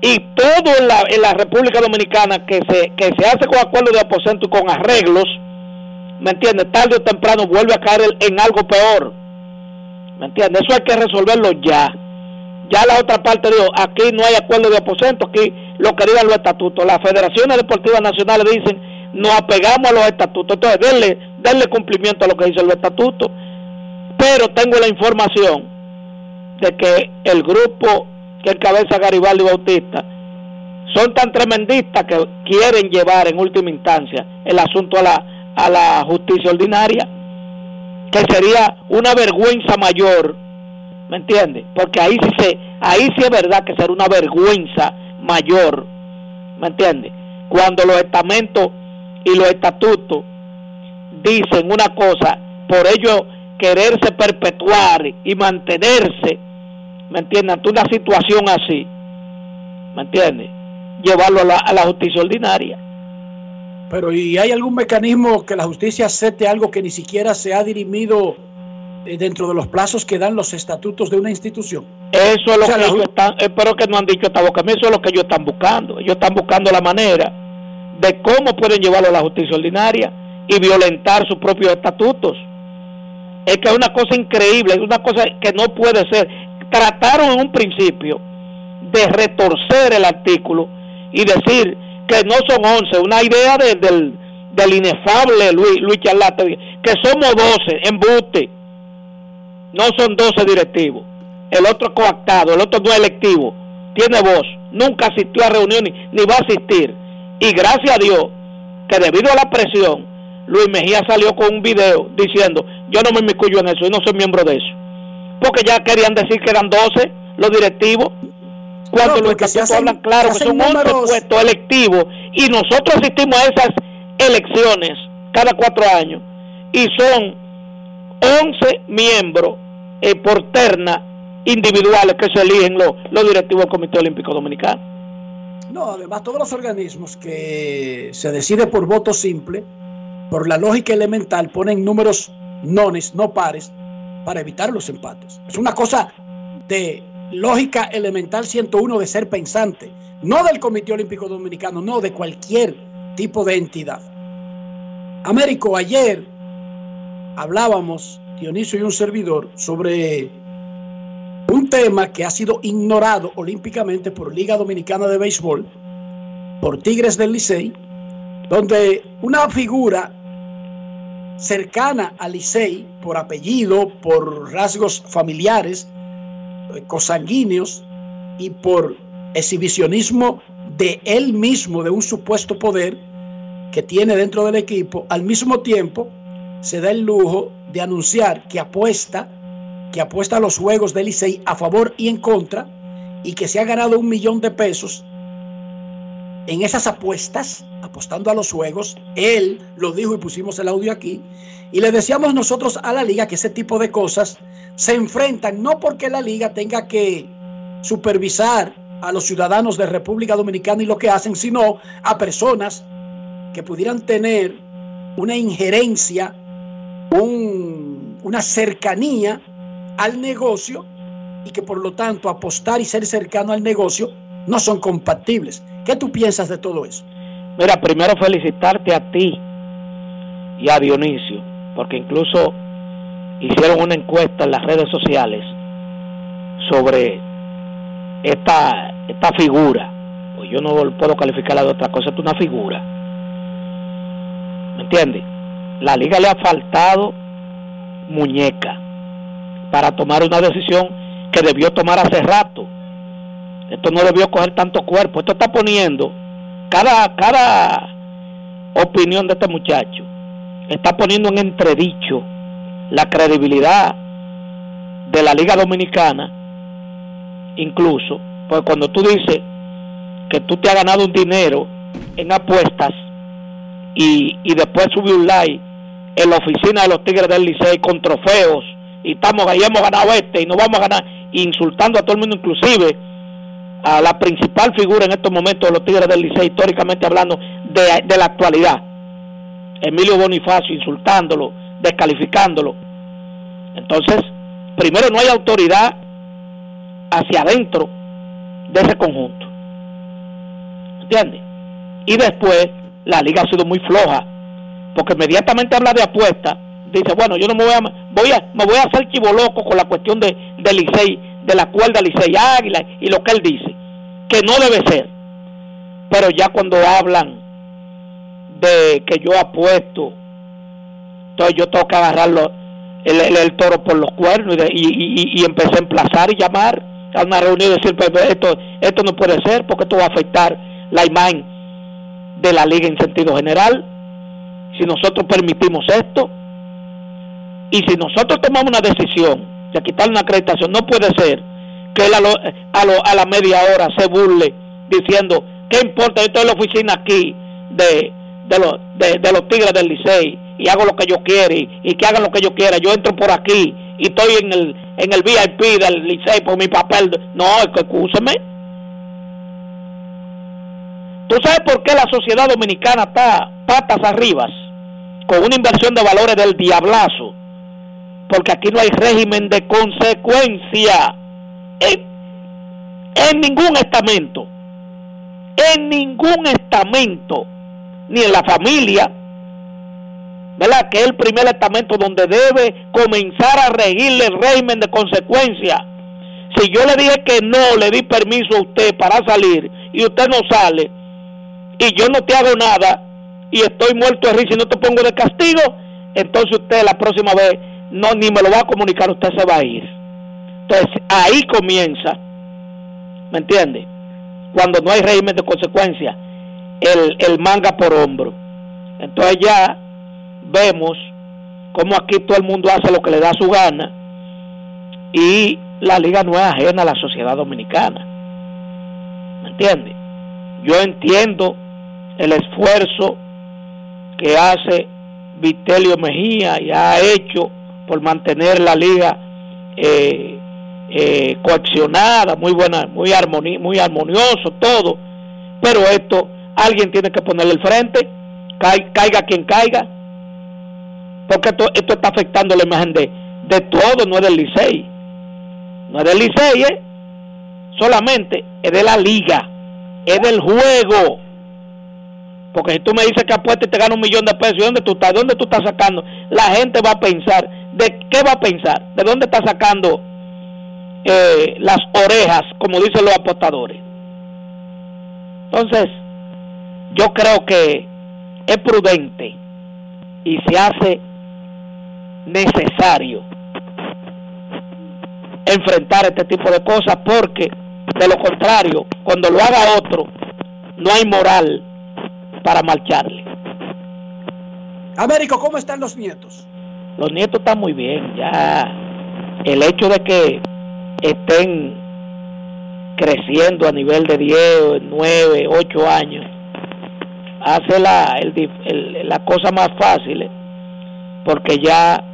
Y todo en la, en la República Dominicana que se, que se hace con acuerdo de aposento y con arreglos, ¿me entiende? Tarde o temprano vuelve a caer en algo peor. ¿Me entiende? Eso hay que resolverlo ya. Ya la otra parte dijo, aquí no hay acuerdo de aposento, aquí lo que digan los estatutos. Las federaciones deportivas nacionales dicen, nos apegamos a los estatutos. Entonces, denle, denle cumplimiento a lo que dicen los estatutos. Pero tengo la información de que el grupo que encabeza Garibaldi Bautista son tan tremendistas que quieren llevar en última instancia el asunto a la, a la justicia ordinaria, que sería una vergüenza mayor, ¿me entiende? Porque ahí sí, se, ahí sí es verdad que será una vergüenza mayor, ¿me entiende? Cuando los estamentos y los estatutos dicen una cosa, por ello quererse perpetuar y mantenerse ¿me entiendes? Ante una situación así, ¿me entiendes? Llevarlo a la, a la justicia ordinaria. Pero ¿y hay algún mecanismo que la justicia acepte algo que ni siquiera se ha dirimido eh, dentro de los plazos que dan los estatutos de una institución? Eso es lo que ellos están, espero que no han dicho esta boca, eso es lo que ellos están buscando. Ellos están buscando la manera de cómo pueden llevarlo a la justicia ordinaria y violentar sus propios estatutos. Es que es una cosa increíble, es una cosa que no puede ser. Trataron en un principio de retorcer el artículo y decir que no son 11, una idea del, del inefable Luis, Luis Charlate, que somos 12, embuste, no son 12 directivos, el otro coactado, el otro no electivo, tiene voz, nunca asistió a reuniones ni va a asistir, y gracias a Dios que debido a la presión, Luis Mejía salió con un video diciendo, yo no me inmiscuyo en eso, yo no soy miembro de eso porque ya querían decir que eran 12 los directivos, cuando los estatutos hablan claro que son 11 puestos electivos y nosotros asistimos a esas elecciones cada cuatro años y son 11 miembros eh, por terna individuales que se eligen los, los directivos del Comité Olímpico Dominicano. No, además todos los organismos que se decide por voto simple, por la lógica elemental, ponen números nones, no pares, para evitar los empates. Es una cosa de lógica elemental 101 de ser pensante, no del Comité Olímpico Dominicano, no de cualquier tipo de entidad. Américo, ayer hablábamos, Dionisio y un servidor, sobre un tema que ha sido ignorado olímpicamente por Liga Dominicana de Béisbol, por Tigres del Licey, donde una figura cercana a Licey por apellido, por rasgos familiares, eh, cosanguíneos y por exhibicionismo de él mismo, de un supuesto poder que tiene dentro del equipo, al mismo tiempo se da el lujo de anunciar que apuesta, que apuesta a los juegos del Licey a favor y en contra, y que se ha ganado un millón de pesos en esas apuestas, apostando a los juegos. Él lo dijo y pusimos el audio aquí. Y le decíamos nosotros a la liga que ese tipo de cosas se enfrentan no porque la liga tenga que supervisar a los ciudadanos de República Dominicana y lo que hacen, sino a personas que pudieran tener una injerencia, una cercanía al negocio y que por lo tanto apostar y ser cercano al negocio no son compatibles. ¿Qué tú piensas de todo eso? Mira, primero felicitarte a ti y a Dionisio, porque incluso hicieron una encuesta en las redes sociales sobre esta, esta figura. Pues yo no puedo calificarla de otra cosa, es una figura. ¿Me entiendes? La liga le ha faltado muñeca para tomar una decisión que debió tomar hace rato esto no debió coger tanto cuerpo. Esto está poniendo cada, cada opinión de este muchacho, está poniendo en entredicho la credibilidad de la Liga Dominicana, incluso, pues cuando tú dices que tú te has ganado un dinero en apuestas y, y después subí un like en la oficina de los Tigres del Licey con trofeos y estamos ahí hemos ganado este y no vamos a ganar insultando a todo el mundo inclusive a la principal figura en estos momentos de los Tigres del Liceo, históricamente hablando de, la actualidad. Emilio Bonifacio insultándolo, descalificándolo. Entonces, primero no hay autoridad hacia adentro de ese conjunto. ¿Entiendes? Y después la liga ha sido muy floja, porque inmediatamente habla de apuesta, dice, bueno, yo no me voy a, voy a, me voy a hacer loco con la cuestión de, de Licey, de la cuerda Licey Águila y lo que él dice que no debe ser. Pero ya cuando hablan de que yo apuesto, entonces yo tengo que agarrarlo el, el, toro por los cuernos y, y, empecé a emplazar y llamar a una reunión y decir, pues, pues, esto, esto no puede ser porque esto va a afectar la imagen de la liga en sentido general. Si nosotros permitimos esto y si nosotros tomamos una decisión de quitar una acreditación, no puede ser que él a, a, la media hora se burle diciendo, ¿qué importa? Yo estoy en la oficina aquí de, de, los, de, los Tigres del Licey y hago lo que yo quiera y, que hagan lo que yo quiera. Yo entro por aquí y estoy en el, en el VIP del Licey por mi papel. No, escúcheme. ¿Tú sabes por qué la sociedad dominicana está patas arriba con una inversión de valores del diablazo? Porque aquí no hay régimen de consecuencia en, ningún estamento, en ningún estamento, ni en la familia, ¿verdad? Que es el primer estamento donde debe comenzar a regirle el régimen de consecuencia. Si yo le dije que no le di permiso a usted para salir y usted no sale y yo no te hago nada y estoy muerto de risa y no te pongo de castigo, entonces usted la próxima vez no ni me lo va a comunicar, usted se va a ir. Entonces ahí comienza, ¿me entiende? Cuando no hay régimen de consecuencia, el, el manga por hombro. Entonces ya vemos cómo aquí todo el mundo hace lo que le da su gana y la liga no es ajena a la sociedad dominicana. ¿Me entiende? Yo entiendo el esfuerzo que hace Vitelio Mejía y ha hecho por mantener la liga eh, eh, coaccionada, muy buena, muy, armonía, muy armonioso, todo. Pero esto, alguien tiene que ponerle el frente, caiga quien caiga, porque esto, está afectando la imagen de, de todo, no es del Licey. No es del Licey, ¿eh? solamente es de la liga, es del juego. Porque si tú me dices que apuesta y te gana un millón de pesos, ¿dónde tú estás? ¿Dónde tú estás sacando? La gente va a pensar, ¿de qué va a pensar? ¿De dónde está sacando eh, las orejas, como dicen los apostadores. Entonces, yo creo que es prudente y se hace necesario enfrentar este tipo de cosas porque de lo contrario, cuando lo haga otro, no hay moral para marcharle. Américo, ¿cómo están los nietos? Los nietos están muy bien, ya el hecho de que estén creciendo a nivel de 10, 9, 8 años, hace la, la cosa más fácil, porque ya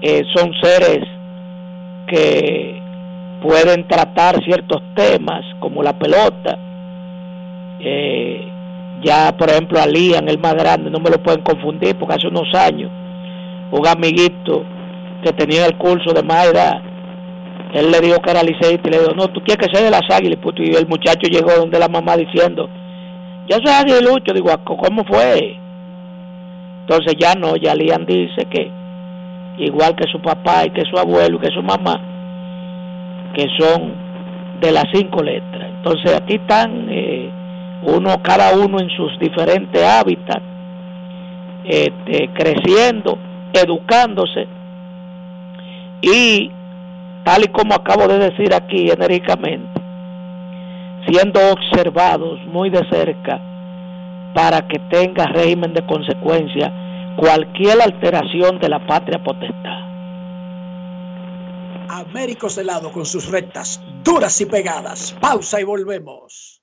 eh, son seres que pueden tratar ciertos temas como la pelota. Eh, ya, por ejemplo, a Lian, el más grande, no me lo pueden confundir porque hace unos años un amiguito que tenía el curso de más él le dijo que era liceísta y le dijo, no, tú quieres que sea de las águilas, y el muchacho llegó donde la mamá diciendo, ya soy aguilucho, digo, ¿cómo fue? Entonces ya no, ya Lian dice que igual que su papá y que su abuelo y que su mamá, que son de las cinco letras. Entonces aquí están eh, uno, cada uno en sus diferentes hábitats, este, creciendo, educándose y tal y como acabo de decir aquí enérgicamente, siendo observados muy de cerca para que tenga régimen de consecuencia cualquier alteración de la patria potestad. Américo Celado con sus rectas duras y pegadas. Pausa y volvemos.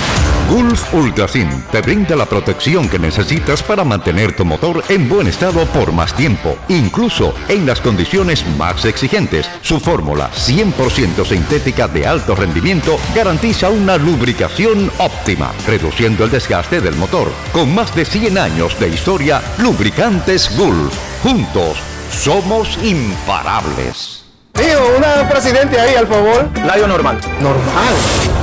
Gulf Ultrasin te brinda la protección que necesitas para mantener tu motor en buen estado por más tiempo, incluso en las condiciones más exigentes. Su fórmula 100% sintética de alto rendimiento garantiza una lubricación óptima, reduciendo el desgaste del motor. Con más de 100 años de historia, Lubricantes Gulf. Juntos, somos imparables. Tío, una presidente ahí, al favor. Layo normal. Normal.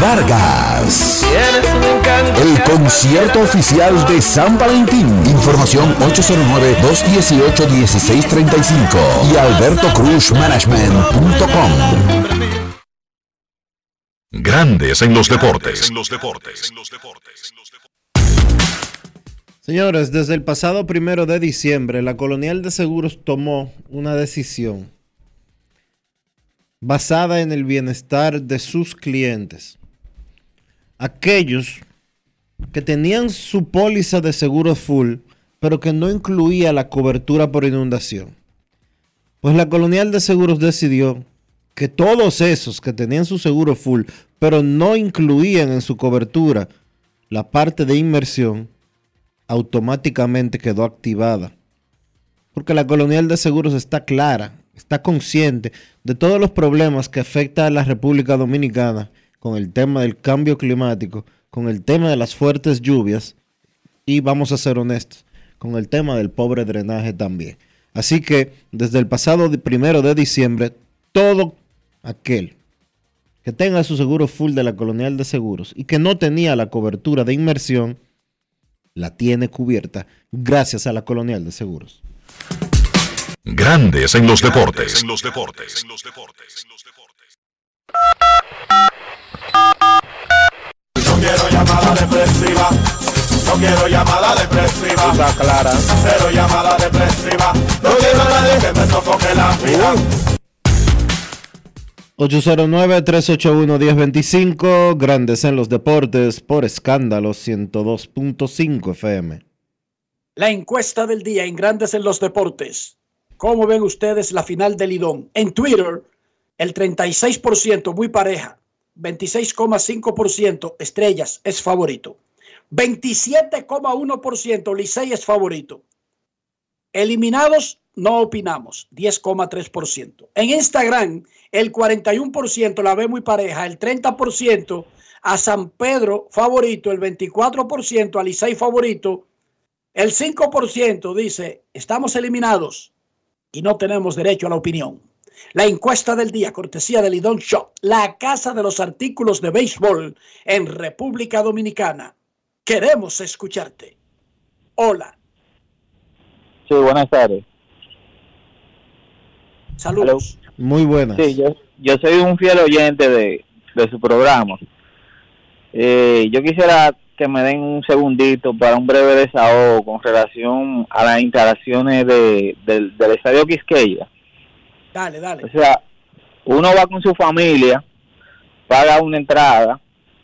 Vargas. El concierto oficial de San Valentín. Información 809-218-1635 y albertocruzmanagement.com. Grandes en los deportes. Señores, desde el pasado primero de diciembre, la Colonial de Seguros tomó una decisión basada en el bienestar de sus clientes. aquellos que tenían su póliza de seguro full, pero que no incluía la cobertura por inundación. Pues la colonial de seguros decidió que todos esos que tenían su seguro full, pero no incluían en su cobertura la parte de inmersión, automáticamente quedó activada. Porque la colonial de seguros está clara, está consciente de todos los problemas que afecta a la República Dominicana con el tema del cambio climático, con el tema de las fuertes lluvias y vamos a ser honestos, con el tema del pobre drenaje también. Así que desde el pasado primero de diciembre, todo aquel que tenga su seguro full de la Colonial de Seguros y que no tenía la cobertura de inmersión, la tiene cubierta gracias a la Colonial de Seguros. Grandes en los deportes. En los deportes. No quiero llamada depresiva. No quiero llamada depresiva. Está clara. Cero llamada depresiva. No quiero nadie que me sofoque la vida. 809-381-1025, Grandes en los Deportes, por escándalo 102.5 FM. La encuesta del día en Grandes en los Deportes. ¿Cómo ven ustedes la final del Lidón? En Twitter, el 36% muy pareja, 26,5% Estrellas es favorito, 27,1% Licey es favorito. Eliminados, no opinamos, 10,3%. En Instagram, el 41% la ve muy pareja, el 30% a San Pedro favorito, el 24% a Licey favorito, el 5% dice, estamos eliminados y no tenemos derecho a la opinión. La encuesta del día, cortesía de Lidón Shop, la casa de los artículos de béisbol en República Dominicana. Queremos escucharte. Hola. Sí, buenas tardes. Saludos. Muy buenas. Sí, yo, yo soy un fiel oyente de, de su programa. Eh, yo quisiera que me den un segundito para un breve desahogo con relación a las instalaciones de, del, del Estadio Quisqueya. Dale, dale. O sea, uno va con su familia, paga una entrada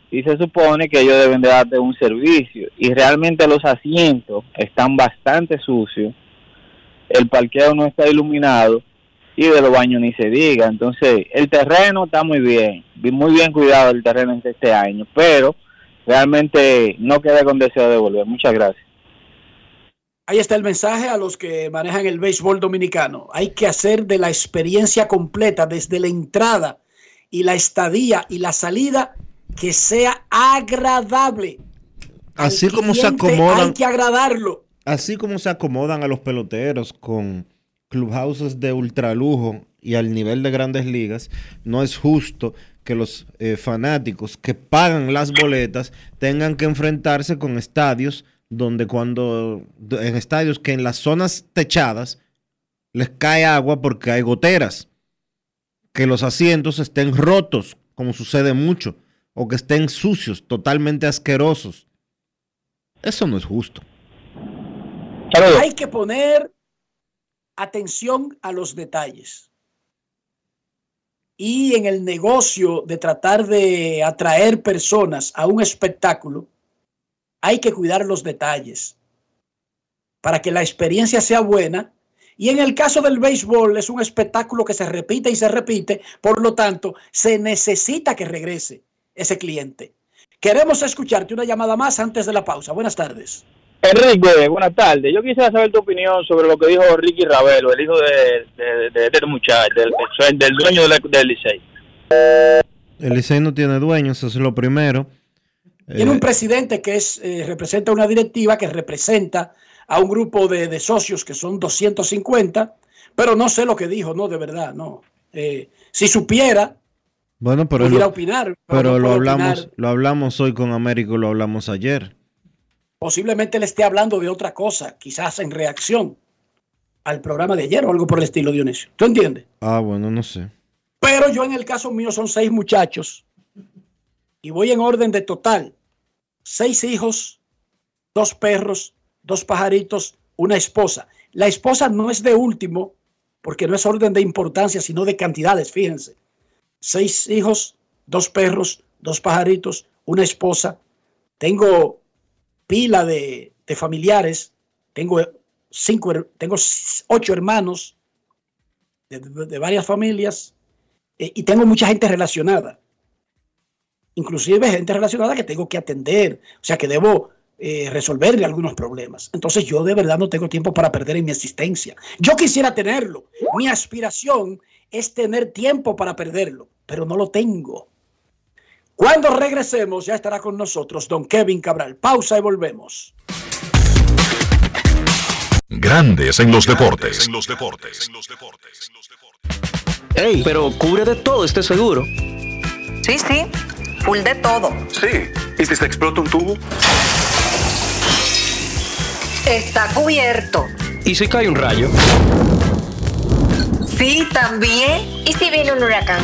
y se supone que ellos deben de darte un servicio y realmente los asientos están bastante sucios, el parqueo no está iluminado y de los baños ni se diga. Entonces, el terreno está muy bien, muy bien cuidado el terreno este año, pero realmente no queda con deseo de volver. Muchas gracias. Ahí está el mensaje a los que manejan el béisbol dominicano. Hay que hacer de la experiencia completa, desde la entrada y la estadía y la salida, que sea agradable. Así Al como se acomodan. Hay que agradarlo. Así como se acomodan a los peloteros con clubhouses de ultralujo y al nivel de grandes ligas, no es justo que los eh, fanáticos que pagan las boletas tengan que enfrentarse con estadios donde cuando, en estadios que en las zonas techadas les cae agua porque hay goteras, que los asientos estén rotos, como sucede mucho, o que estén sucios, totalmente asquerosos. Eso no es justo. Hay que poner atención a los detalles. Y en el negocio de tratar de atraer personas a un espectáculo, hay que cuidar los detalles para que la experiencia sea buena. Y en el caso del béisbol es un espectáculo que se repite y se repite, por lo tanto, se necesita que regrese ese cliente. Queremos escucharte una llamada más antes de la pausa. Buenas tardes. Enrique, buenas tardes. Yo quisiera saber tu opinión sobre lo que dijo Ricky Ravelo, el hijo de, de, de este muchacho, del, del dueño del, del Licey. El Licey no tiene dueños, eso es lo primero. Tiene un presidente que es eh, representa una directiva que representa a un grupo de, de, socios que son 250, pero no sé lo que dijo, no, de verdad, no. Eh, si supiera, bueno, pero pudiera lo, opinar. Pero, no lo hablamos, opinar. lo hablamos hoy con Américo, lo hablamos ayer. Posiblemente le esté hablando de otra cosa, quizás en reacción al programa de ayer o algo por el estilo, Dionisio. ¿Tú entiendes? Ah, bueno, no sé. Pero yo en el caso mío son seis muchachos y voy en orden de total. Seis hijos, dos perros, dos pajaritos, una esposa. La esposa no es de último porque no es orden de importancia, sino de cantidades, fíjense. Seis hijos, dos perros, dos pajaritos, una esposa, tengo pila de, familiares, tengo cinco, her- tengo ocho hermanos de varias familias eh, y tengo mucha gente relacionada. Inclusive gente relacionada que tengo que atender, o sea que debo eh, resolverle algunos problemas. Entonces yo de verdad no tengo tiempo para perder en mi existencia. Yo quisiera tenerlo. Mi aspiración es tener tiempo para perderlo, pero no lo tengo. Cuando regresemos ya estará con nosotros don Kevin Cabral. Pausa y volvemos. Grandes en los deportes. En los deportes. Ey, pero cubre de todo este seguro. Sí, sí, full de todo. Sí. ¿Y si se explota un tubo? Está cubierto. ¿Y si cae un rayo? Sí, también. ¿Y si viene un huracán?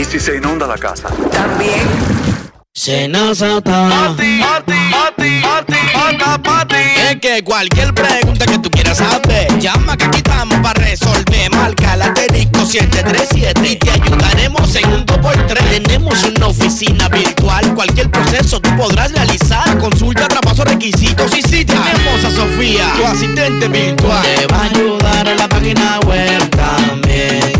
¿Y si se inunda la casa? También. Pati, pati, pati, pati, pata, pati. Es que cualquier pregunta que tú quieras saber, llama que aquí estamos para resolver. Marca la asterisco 737 y te ayudaremos en un 2x3. Tenemos una oficina virtual, cualquier proceso tú podrás realizar. Consulta, traspaso, requisitos y si tenemos a Sofía, tu asistente virtual. Te va a ayudar en la página web también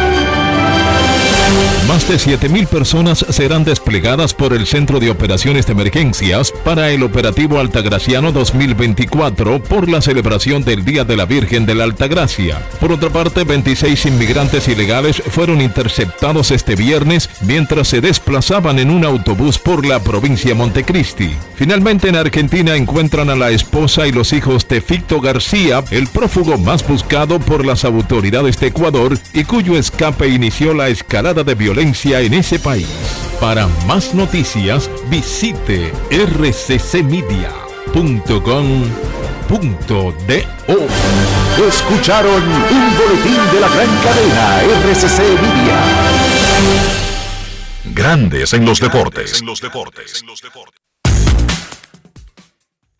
Más de 7.000 personas serán desplegadas por el Centro de Operaciones de Emergencias para el operativo Altagraciano 2024 por la celebración del Día de la Virgen de la Altagracia. Por otra parte, 26 inmigrantes ilegales fueron interceptados este viernes mientras se desplazaban en un autobús por la provincia Montecristi. Finalmente, en Argentina encuentran a la esposa y los hijos de Ficto García, el prófugo más buscado por las autoridades de Ecuador y cuyo escape inició la escalada de violencia en ese país. Para más noticias, visite rccmedia.com.do. Escucharon un boletín de la gran cadena RCC Media. Grandes en los deportes.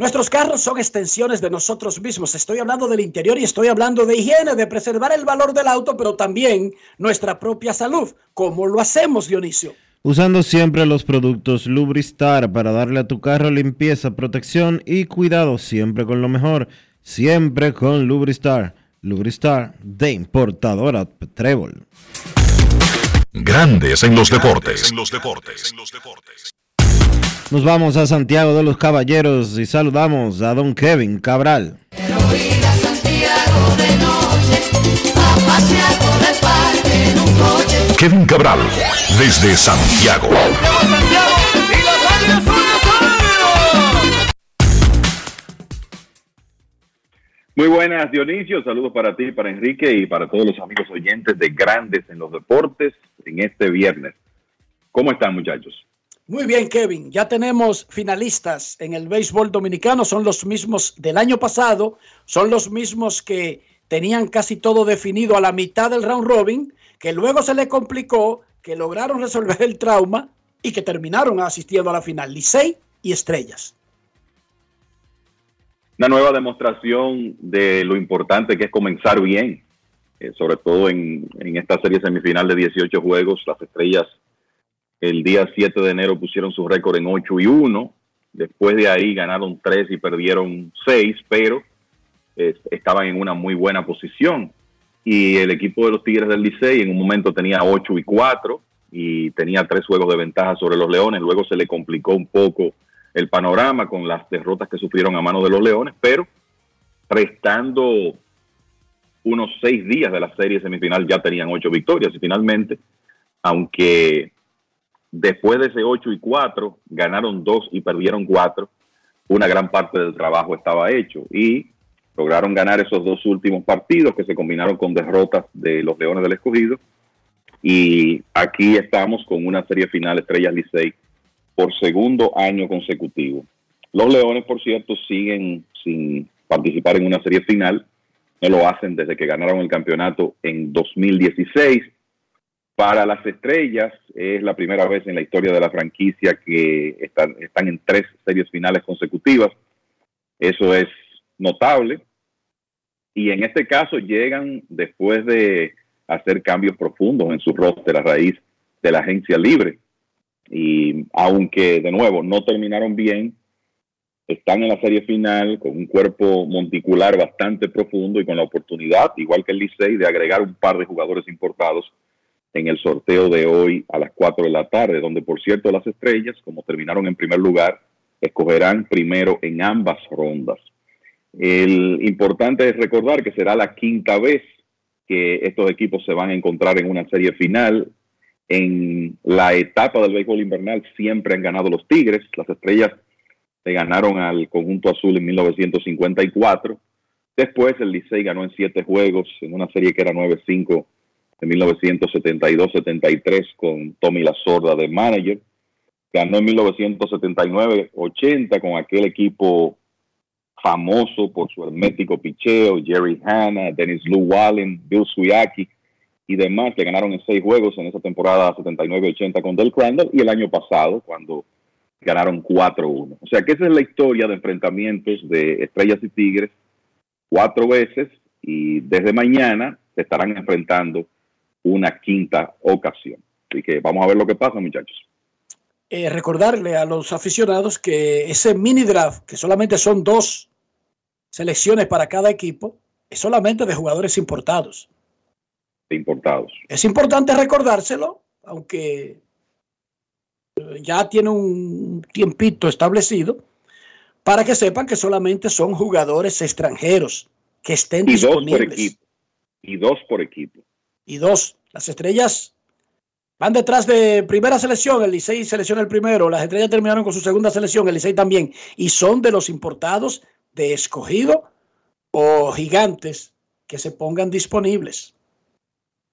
Nuestros carros son extensiones de nosotros mismos. Estoy hablando del interior y estoy hablando de higiene, de preservar el valor del auto, pero también nuestra propia salud. ¿Cómo lo hacemos, Dionisio? Usando siempre los productos Lubristar para darle a tu carro limpieza, protección y cuidado, siempre con lo mejor, siempre con Lubristar. Lubristar de importadora Trébol. Grandes en los deportes. Nos vamos a Santiago de los Caballeros y saludamos a don Kevin Cabral. Kevin Cabral, desde Santiago. Muy buenas, Dionisio. Saludos para ti, para Enrique y para todos los amigos oyentes de Grandes en los Deportes en este viernes. ¿Cómo están, muchachos? Muy bien, Kevin. Ya tenemos finalistas en el béisbol dominicano. Son los mismos del año pasado. Son los mismos que tenían casi todo definido a la mitad del round robin, que luego se le complicó, que lograron resolver el trauma y que terminaron asistiendo a la final. Licey y Estrellas. Una nueva demostración de lo importante que es comenzar bien, eh, sobre todo en, en esta serie semifinal de 18 juegos. Las Estrellas el día 7 de enero pusieron su récord en 8 y 1. Después de ahí ganaron 3 y perdieron 6, pero estaban en una muy buena posición. Y el equipo de los Tigres del Licey en un momento tenía 8 y 4 y tenía tres juegos de ventaja sobre los Leones. Luego se le complicó un poco el panorama con las derrotas que sufrieron a mano de los Leones, pero restando unos seis días de la serie semifinal ya tenían ocho victorias y finalmente, aunque Después de ese 8 y 4, ganaron 2 y perdieron 4. Una gran parte del trabajo estaba hecho y lograron ganar esos dos últimos partidos que se combinaron con derrotas de los Leones del Escogido. Y aquí estamos con una serie final Estrellas Licey por segundo año consecutivo. Los Leones, por cierto, siguen sin participar en una serie final. No lo hacen desde que ganaron el campeonato en 2016 para las estrellas es la primera vez en la historia de la franquicia que están, están en tres series finales consecutivas. Eso es notable. Y en este caso llegan después de hacer cambios profundos en su roster a raíz de la agencia libre. Y aunque de nuevo no terminaron bien, están en la serie final con un cuerpo monticular bastante profundo y con la oportunidad, igual que el Licey, de agregar un par de jugadores importados en el sorteo de hoy a las 4 de la tarde, donde por cierto las estrellas, como terminaron en primer lugar, escogerán primero en ambas rondas. El importante es recordar que será la quinta vez que estos equipos se van a encontrar en una serie final. En la etapa del béisbol invernal siempre han ganado los Tigres. Las estrellas le ganaron al conjunto azul en 1954. Después el Licey ganó en siete juegos en una serie que era 9-5 en 1972-73 con Tommy La Sorda de manager. Ganó en 1979-80 con aquel equipo famoso por su hermético picheo, Jerry Hanna, Dennis Lou Wallen, Bill Suyaki y demás, que ganaron en seis juegos en esa temporada 79-80 con Del Crandall y el año pasado cuando ganaron 4-1. O sea que esa es la historia de enfrentamientos de Estrellas y Tigres cuatro veces y desde mañana se estarán enfrentando una quinta ocasión. Así que vamos a ver lo que pasa, muchachos. Eh, recordarle a los aficionados que ese mini draft, que solamente son dos selecciones para cada equipo, es solamente de jugadores importados. Importados. Es importante recordárselo, aunque eh, ya tiene un tiempito establecido, para que sepan que solamente son jugadores extranjeros que estén y disponibles. Dos por equipo. Y dos por equipo y dos. Las estrellas van detrás de primera selección, el Licey selecciona el primero, las estrellas terminaron con su segunda selección, el Licey también, y son de los importados de escogido o gigantes que se pongan disponibles.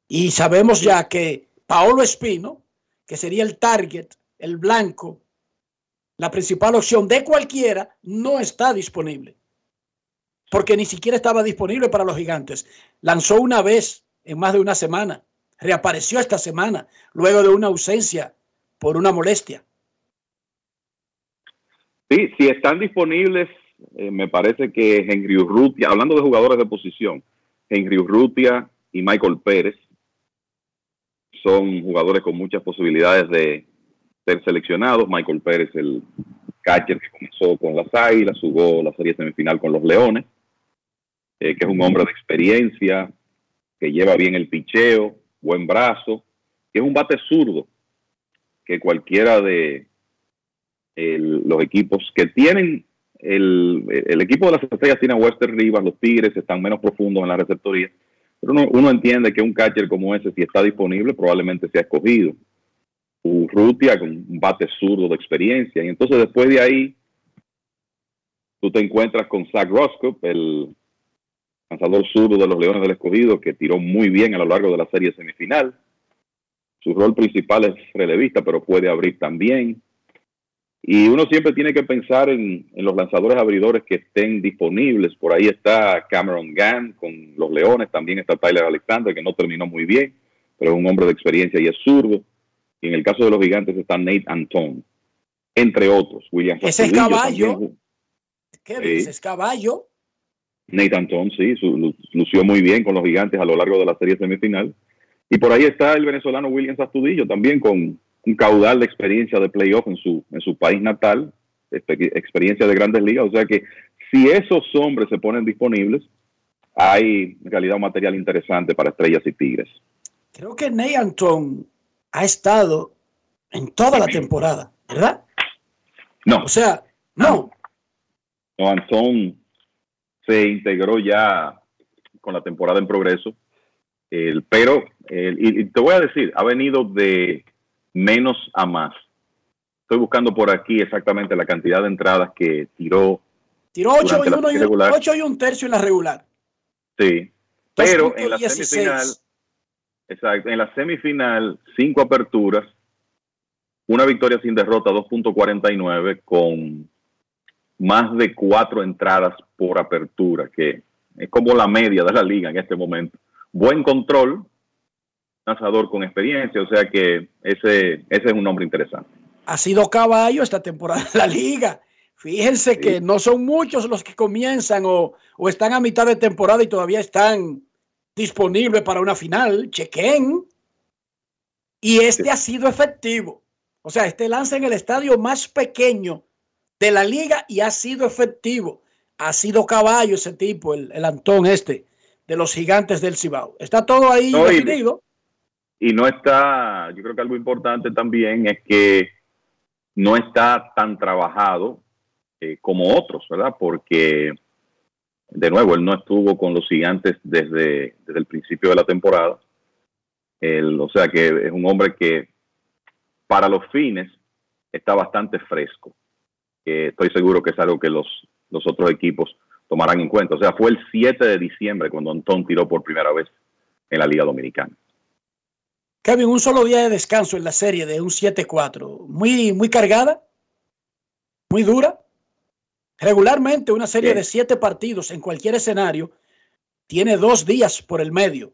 Y sabemos ya que Paolo Espino, que sería el target, el blanco, la principal opción de cualquiera, no está disponible. Porque ni siquiera estaba disponible para los gigantes. Lanzó una vez en más de una semana. Reapareció esta semana, luego de una ausencia por una molestia. Sí, si están disponibles, eh, me parece que Henry Urrutia, hablando de jugadores de posición, Henry Urrutia y Michael Pérez son jugadores con muchas posibilidades de ser seleccionados. Michael Pérez, el catcher que comenzó con las Águilas, jugó la serie semifinal con los Leones, eh, que es un hombre de experiencia, que lleva bien el picheo, buen brazo, que es un bate zurdo, que cualquiera de los equipos que tienen, el, equipo de las estrellas tiene a Wester Rivas, los Tigres están menos profundos en la receptoría, pero uno, uno, entiende que un catcher como ese, si está disponible, probablemente sea escogido. Urrutia con un bate zurdo de experiencia, y entonces después de ahí, tú te encuentras con Zach Roscoe, el lanzador zurdo de los Leones del Escogido, que tiró muy bien a lo largo de la serie semifinal. Su rol principal es relevista, pero puede abrir también. Y uno siempre tiene que pensar en, en los lanzadores abridores que estén disponibles. Por ahí está Cameron Gann con los Leones, también está Tyler Alexander, que no terminó muy bien, pero es un hombre de experiencia y es zurdo. Y en el caso de los gigantes está Nate Anton, entre otros. William Ese es caballo. también. ¿Qué Sí. caballo? Nate Anton, sí, su- lució muy bien con los gigantes a lo largo de la serie semifinal. Y por ahí está el venezolano William Astudillo, también con un caudal de experiencia de playoff en su, en su país natal, expe- experiencia de grandes ligas. O sea que si esos hombres se ponen disponibles, hay en realidad un material interesante para estrellas y tigres. Creo que Ney Anton ha estado en toda la temporada, ¿verdad? No, O sea, no. no, Anton se integró ya con la temporada en progreso, el, pero, el- y, te voy a decir, ha venido de menos a más. Estoy buscando por aquí exactamente la cantidad de entradas que tiró, Tiró 8 Durante y, y, un, y un tercio en la regular. sí, pero en la 2.16. semifinal, exacto, en la semifinal, cinco aperturas, una victoria sin derrota, 2.49, con más de cuatro entradas por apertura, que es como la media de la liga en este momento. Buen control, lanzador con experiencia, o sea que ese, ese es un nombre interesante. Ha sido caballo esta temporada de la liga. Fíjense que no son muchos los que comienzan o, o están a mitad de temporada y todavía están disponibles para una final. Chequen. Y este ha sido efectivo. O sea, este lanza en el estadio más pequeño de la liga y ha sido efectivo. Ha sido caballo ese tipo, el, el Antón este, de los gigantes del Cibao. Está todo ahí No, y- no está, yo creo que algo importante también es que no está tan trabajado eh, como otros, ¿verdad? Porque, de nuevo, él no estuvo con los gigantes desde, desde el principio de la temporada. Él, o sea que es un hombre que para los fines está bastante fresco. Que estoy seguro que es algo que los, los otros equipos tomarán en cuenta. O sea, fue el 7 de diciembre cuando Antón tiró por primera vez en la Liga Dominicana. Kevin, un solo día de descanso en la serie de un 7-4. Muy, muy cargada, muy dura. Regularmente una serie de siete partidos en cualquier escenario tiene dos días por el medio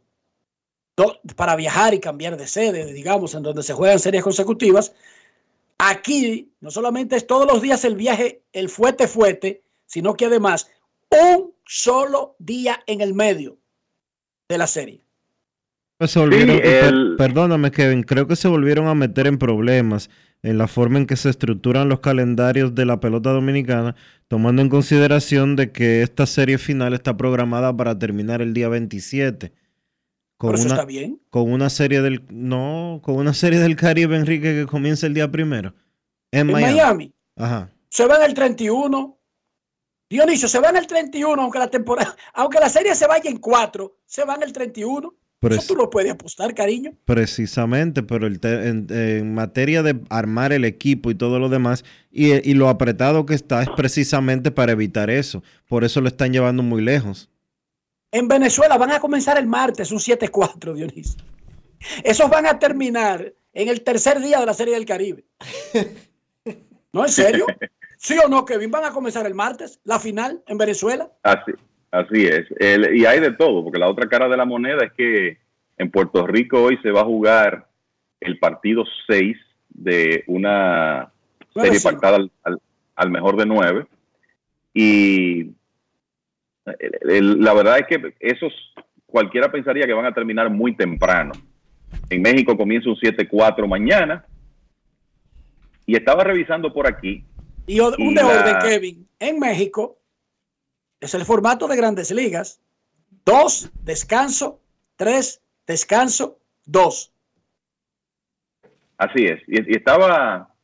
para viajar y cambiar de sede, digamos, en donde se juegan series consecutivas. Aquí no solamente es todos los días el viaje, el fuete fuete, sino que además un solo día en el medio de la serie. Se volvieron- per- el- Perdóname, Kevin, creo que se volvieron a meter en problemas en la forma en que se estructuran los calendarios de la pelota dominicana, tomando en consideración de que esta serie final está programada para terminar el día 27. Con Pero eso una, está bien. con una serie del no, con una serie del Caribe, Enrique, que comienza el día primero. En, En Miami. Miami Ajá. se van el 31. Dionisio, se van el 31, aunque la temporada, aunque la serie se vaya en cuatro, se van el 31. Pero Eso es- tú lo puedes apostar, cariño. Precisamente, pero el en, en materia de armar el equipo y todo lo demás, y, y lo apretado que está es precisamente para evitar eso. Por eso lo están llevando muy lejos. En Venezuela van a comenzar el martes, un 7-4, Dionisio. Esos van a terminar en el tercer día de la Serie del Caribe. ¿No, en serio? ¿Sí o no, Kevin? ¿Van a comenzar el martes, la final en Venezuela? Así, así es. El- y hay de todo, porque la otra cara de la moneda es que en Puerto Rico hoy se va a jugar el partido 6 de una serie pactada al, al- al mejor de nueve. Y el- el- la verdad es que esos cualquiera pensaría que van a terminar muy temprano. En México comienza un 7-4 mañana. Y estaba revisando por aquí. Y un Y de la- Kevin. En México es el formato de grandes ligas. Dos, descanso. Tres, descanso. Dos. Así es. Y, y estaba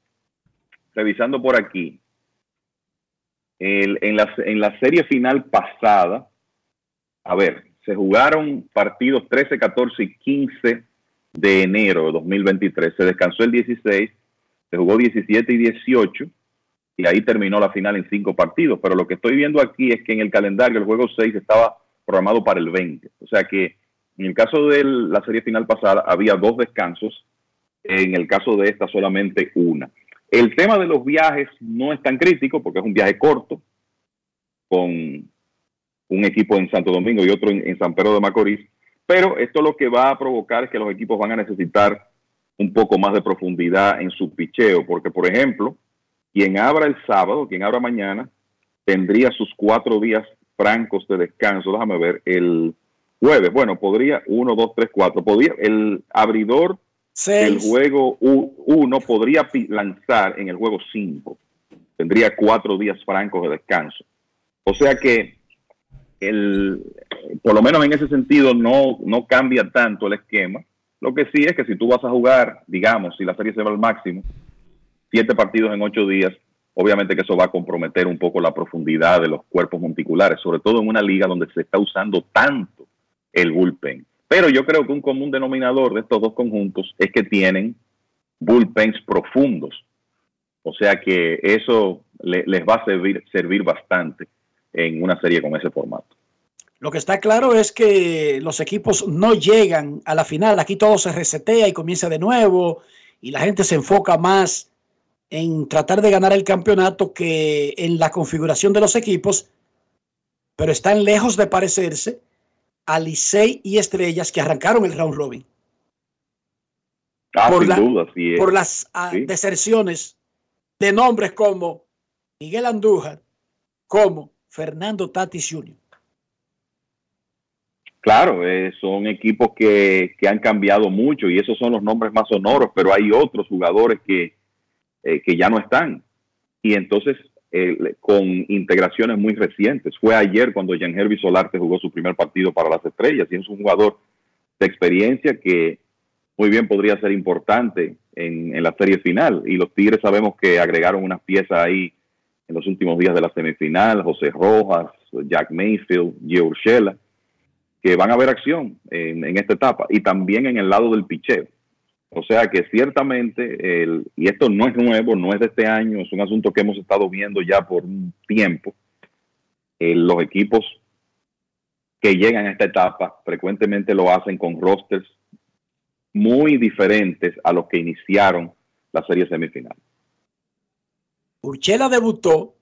revisando por aquí. El- en, la, en la serie final pasada, a ver, se jugaron partidos 13, 14 y 15 de enero de 2023. Se descansó el 16, se jugó 17 y 18 y ahí terminó la final en cinco partidos. Pero lo que estoy viendo aquí es que en el calendario el juego 6 estaba programado para el 20. O sea que en el caso de la serie final pasada había dos descansos, en el caso de esta solamente una. El tema de los viajes no es tan crítico porque es un viaje corto con un equipo en Santo Domingo y otro en, San Pedro de Macorís, pero esto lo que va a provocar es que los equipos van a necesitar un poco más de profundidad en su picheo, porque por ejemplo, quien abra el sábado, quien abra mañana, tendría sus cuatro días francos de descanso. Déjame ver, el jueves, bueno, podría, uno, dos, tres, cuatro, podría, el abridor del juego 1 podría lanzar en el juego 5. Tendría cuatro días francos de descanso. O sea que el, por lo menos en ese sentido no, no cambia tanto el esquema. Lo que sí es que si tú vas a jugar, digamos, si la serie se va al máximo, siete partidos en ocho días, obviamente que eso va a comprometer un poco la profundidad de los cuerpos monticulares, sobre todo en una liga donde se está usando tanto el bullpen. Pero yo creo que un común denominador de estos dos conjuntos es que tienen bullpens profundos. O sea que eso les va a servir, servir bastante en una serie con ese formato. Lo que está claro es que los equipos no llegan a la final. Aquí todo se resetea y comienza de nuevo y la gente se enfoca más en tratar de ganar el campeonato que en la configuración de los equipos, pero están lejos de parecerse a Licey y Estrellas que arrancaron el round robin. Ah, por, sin la- duda, sí es. por las ah, Sí. deserciones de nombres como Miguel Andújar, como Fernando Tatis Jr. Claro, eh, son equipos que, que han cambiado mucho y esos son los nombres más sonoros, pero hay otros jugadores que, eh, que ya no están. Y entonces, con integraciones muy recientes. Fue ayer cuando Jean Herby Solarte jugó su primer partido para las estrellas y es un jugador de experiencia que muy bien podría ser importante en, en la serie final. Y los Tigres sabemos que agregaron unas piezas ahí en los últimos días de la semifinal, José Rojas, Jack Mayfield, Gio Urshela, que van a ver acción en, en esta etapa y también en el lado del picheo. O sea que ciertamente, el, y esto no es nuevo, no es de este año, es un asunto que hemos estado viendo ya por un tiempo, eh, los equipos que llegan a esta etapa frecuentemente lo hacen con rosters muy diferentes a los que iniciaron la serie semifinal. Urchela debutó,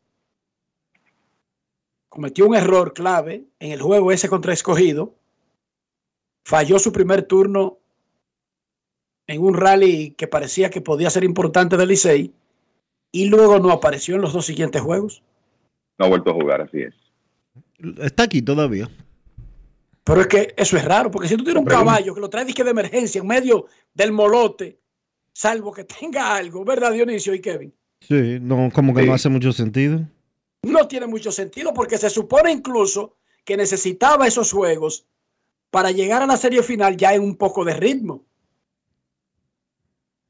cometió un error clave en el juego ese contra escogido, falló su primer turno en un rally que parecía que podía ser importante del Licey y luego no apareció en los dos siguientes juegos. No ha vuelto a jugar, así es. Está aquí todavía. Pero es que eso es raro, porque si tú tienes un caballo que lo traes de emergencia en medio del molote, salvo que tenga algo, ¿verdad, Dionisio y Kevin? Sí, no, como que no hace mucho sentido. No tiene mucho sentido porque se supone incluso que necesitaba esos juegos para llegar a la serie final ya en un poco de ritmo.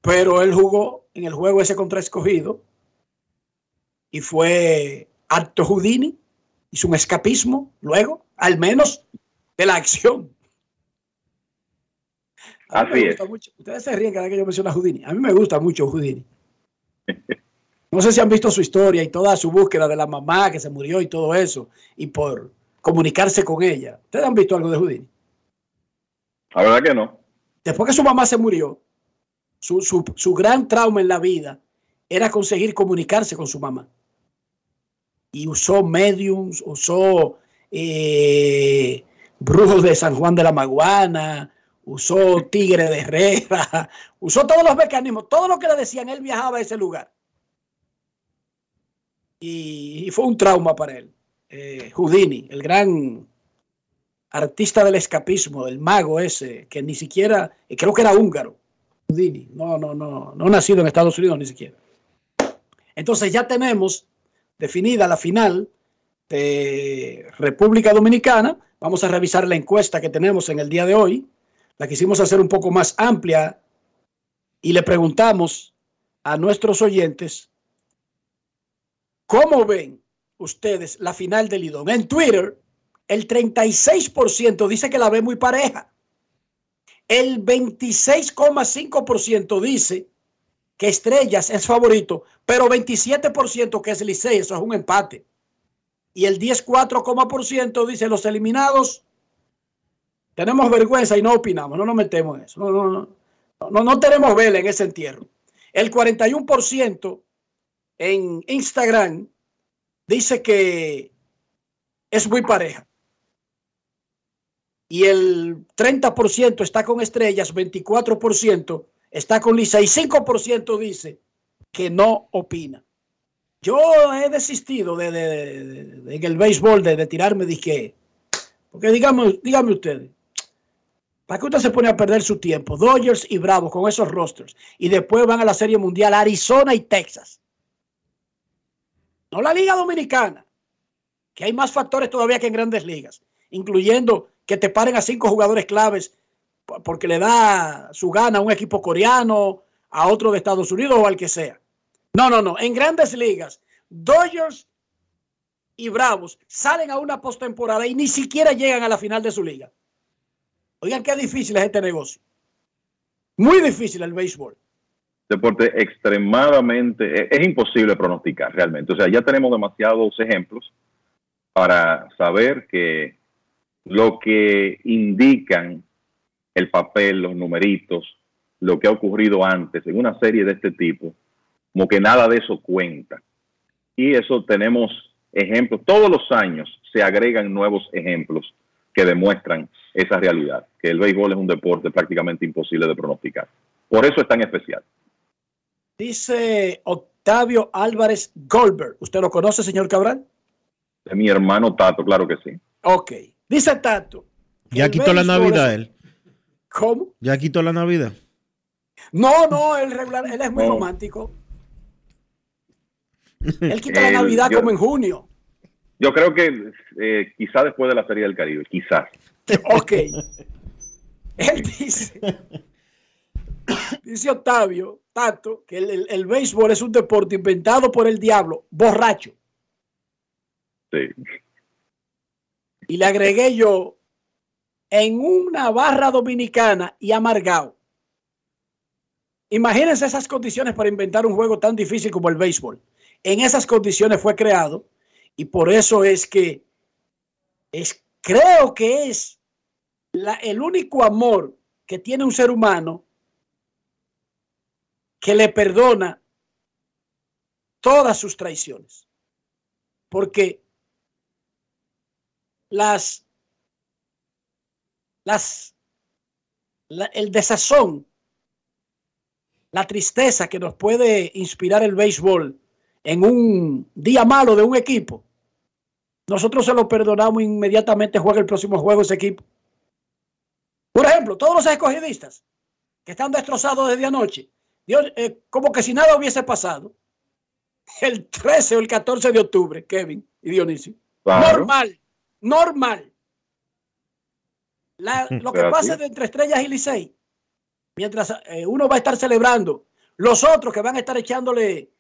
Pero él jugó en el juego ese contra escogido y fue acto Houdini, hizo un escapismo luego, al menos de la acción. A mí me Así gusta es. mucho. Ustedes se ríen cada vez que yo menciono a Houdini. A mí me gusta mucho Houdini. No sé si han visto su historia y toda su búsqueda de la mamá que se murió y todo eso, y por comunicarse con ella. ¿Ustedes han visto algo de Houdini? La verdad que no. Después que su mamá se murió, su, su- su gran trauma en la vida era conseguir comunicarse con su mamá. Y usó mediums, usó eh, brujos de San Juan de la Maguana, usó tigre de Herrera, usó todos los mecanismos, todo lo que le decían, él viajaba a ese lugar. Y, fue un trauma para él. Eh, Houdini, el gran artista del escapismo, el mago ese, que ni siquiera, creo que era húngaro. Houdini, no, no, no, no nacido en Estados Unidos ni siquiera. Entonces ya tenemos definida la final de República Dominicana. Vamos a revisar la encuesta que tenemos en el día de hoy. La quisimos hacer un poco más amplia y le preguntamos a nuestros oyentes cómo ven ustedes la final del Lidón. En Twitter, el 36% dice que la ve muy pareja. El 26,5% dice que Estrellas es favorito, pero 27% que es Licey, eso es un empate. Y el 10,4% dice los eliminados tenemos vergüenza y no opinamos, no nos metemos en eso. No, no, no, no, no tenemos vela en ese entierro. El 41% en Instagram dice que es muy pareja. Y el 30% está con estrellas, 24% está con Lisa y 5% dice que no opina. Yo he desistido de, en el béisbol de, tirarme de que, porque digamos, dígame ustedes, ¿para qué usted se pone a perder su tiempo? Dodgers y Bravos con esos rosters y después van a la Serie Mundial Arizona y Texas. No la Liga Dominicana, que hay más factores todavía que en grandes ligas, incluyendo que te paren a cinco jugadores claves po- porque le da su gana a un equipo coreano, a otro de Estados Unidos o al que sea. No, no, no. En grandes ligas, Dodgers y Bravos salen a una postemporada y ni siquiera llegan a la final de su liga. Oigan qué difícil es este negocio. Muy difícil el béisbol. deporte extremadamente, es, es imposible pronosticar realmente. O sea, ya tenemos demasiados ejemplos para saber que lo que indican el papel, los numeritos, lo que ha ocurrido antes en una serie de este tipo, como que nada de eso cuenta. Y eso tenemos ejemplos, todos los años se agregan nuevos ejemplos que demuestran esa realidad, que el béisbol es un deporte prácticamente imposible de pronosticar. Por eso es tan especial. Dice Octavio Álvarez Goldberg. ¿Usted lo conoce, señor Cabral? De mi hermano Tato, claro que sí. Ok. Dice Tato. Ya quitó la Navidad él. ¿Cómo? Ya quitó la Navidad. No, no, él, regular, él es muy romántico. Él quita la El- Navidad yo- como en junio. Yo creo que eh, quizá después de la Serie del Caribe, quizás. Ok. Él dice, dice Octavio, Tato, que el, el- el béisbol es un deporte inventado por el diablo, borracho. Sí. Y le agregué yo, en una barra dominicana y amargado. Imagínense esas condiciones para inventar un juego tan difícil como el béisbol. En esas condiciones fue creado y por eso es que es, creo que es la- el único amor que tiene un ser humano que le perdona todas sus traiciones. Porque las, las, la- el desazón, la tristeza que nos puede inspirar el béisbol en un día malo de un equipo, nosotros se lo perdonamos inmediatamente juega el próximo juego ese equipo. Por ejemplo, todos los escogidistas que están destrozados desde anoche, Dios, eh, como que si nada hubiese pasado, el 13 o el 14 de octubre, Kevin y Dionisio. Claro. Normal, normal. La- lo que así. de entre Estrellas y Licey, mientras eh, uno va a estar celebrando, los otros que van a estar echándole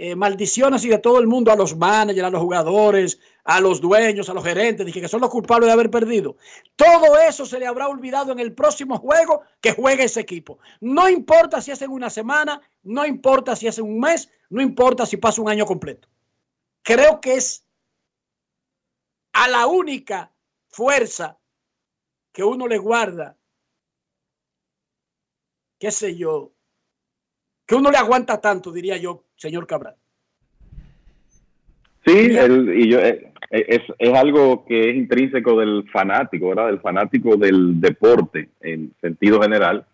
eh, maldiciones y de todo el mundo a los managers, a los jugadores, a los dueños, a los gerentes, dije que son los culpables de haber perdido. Todo eso se le habrá olvidado en el próximo juego que juegue ese equipo. No importa si es en una semana, no importa si es en un mes, no importa si pasa un año completo. Creo que es a la única fuerza que uno le guarda, qué sé yo, que uno le aguanta tanto, diría yo, señor Cabral. Sí, el- y yo, eh, eh, es, es algo que es intrínseco del fanático, ¿verdad? Del fanático del deporte en sentido general.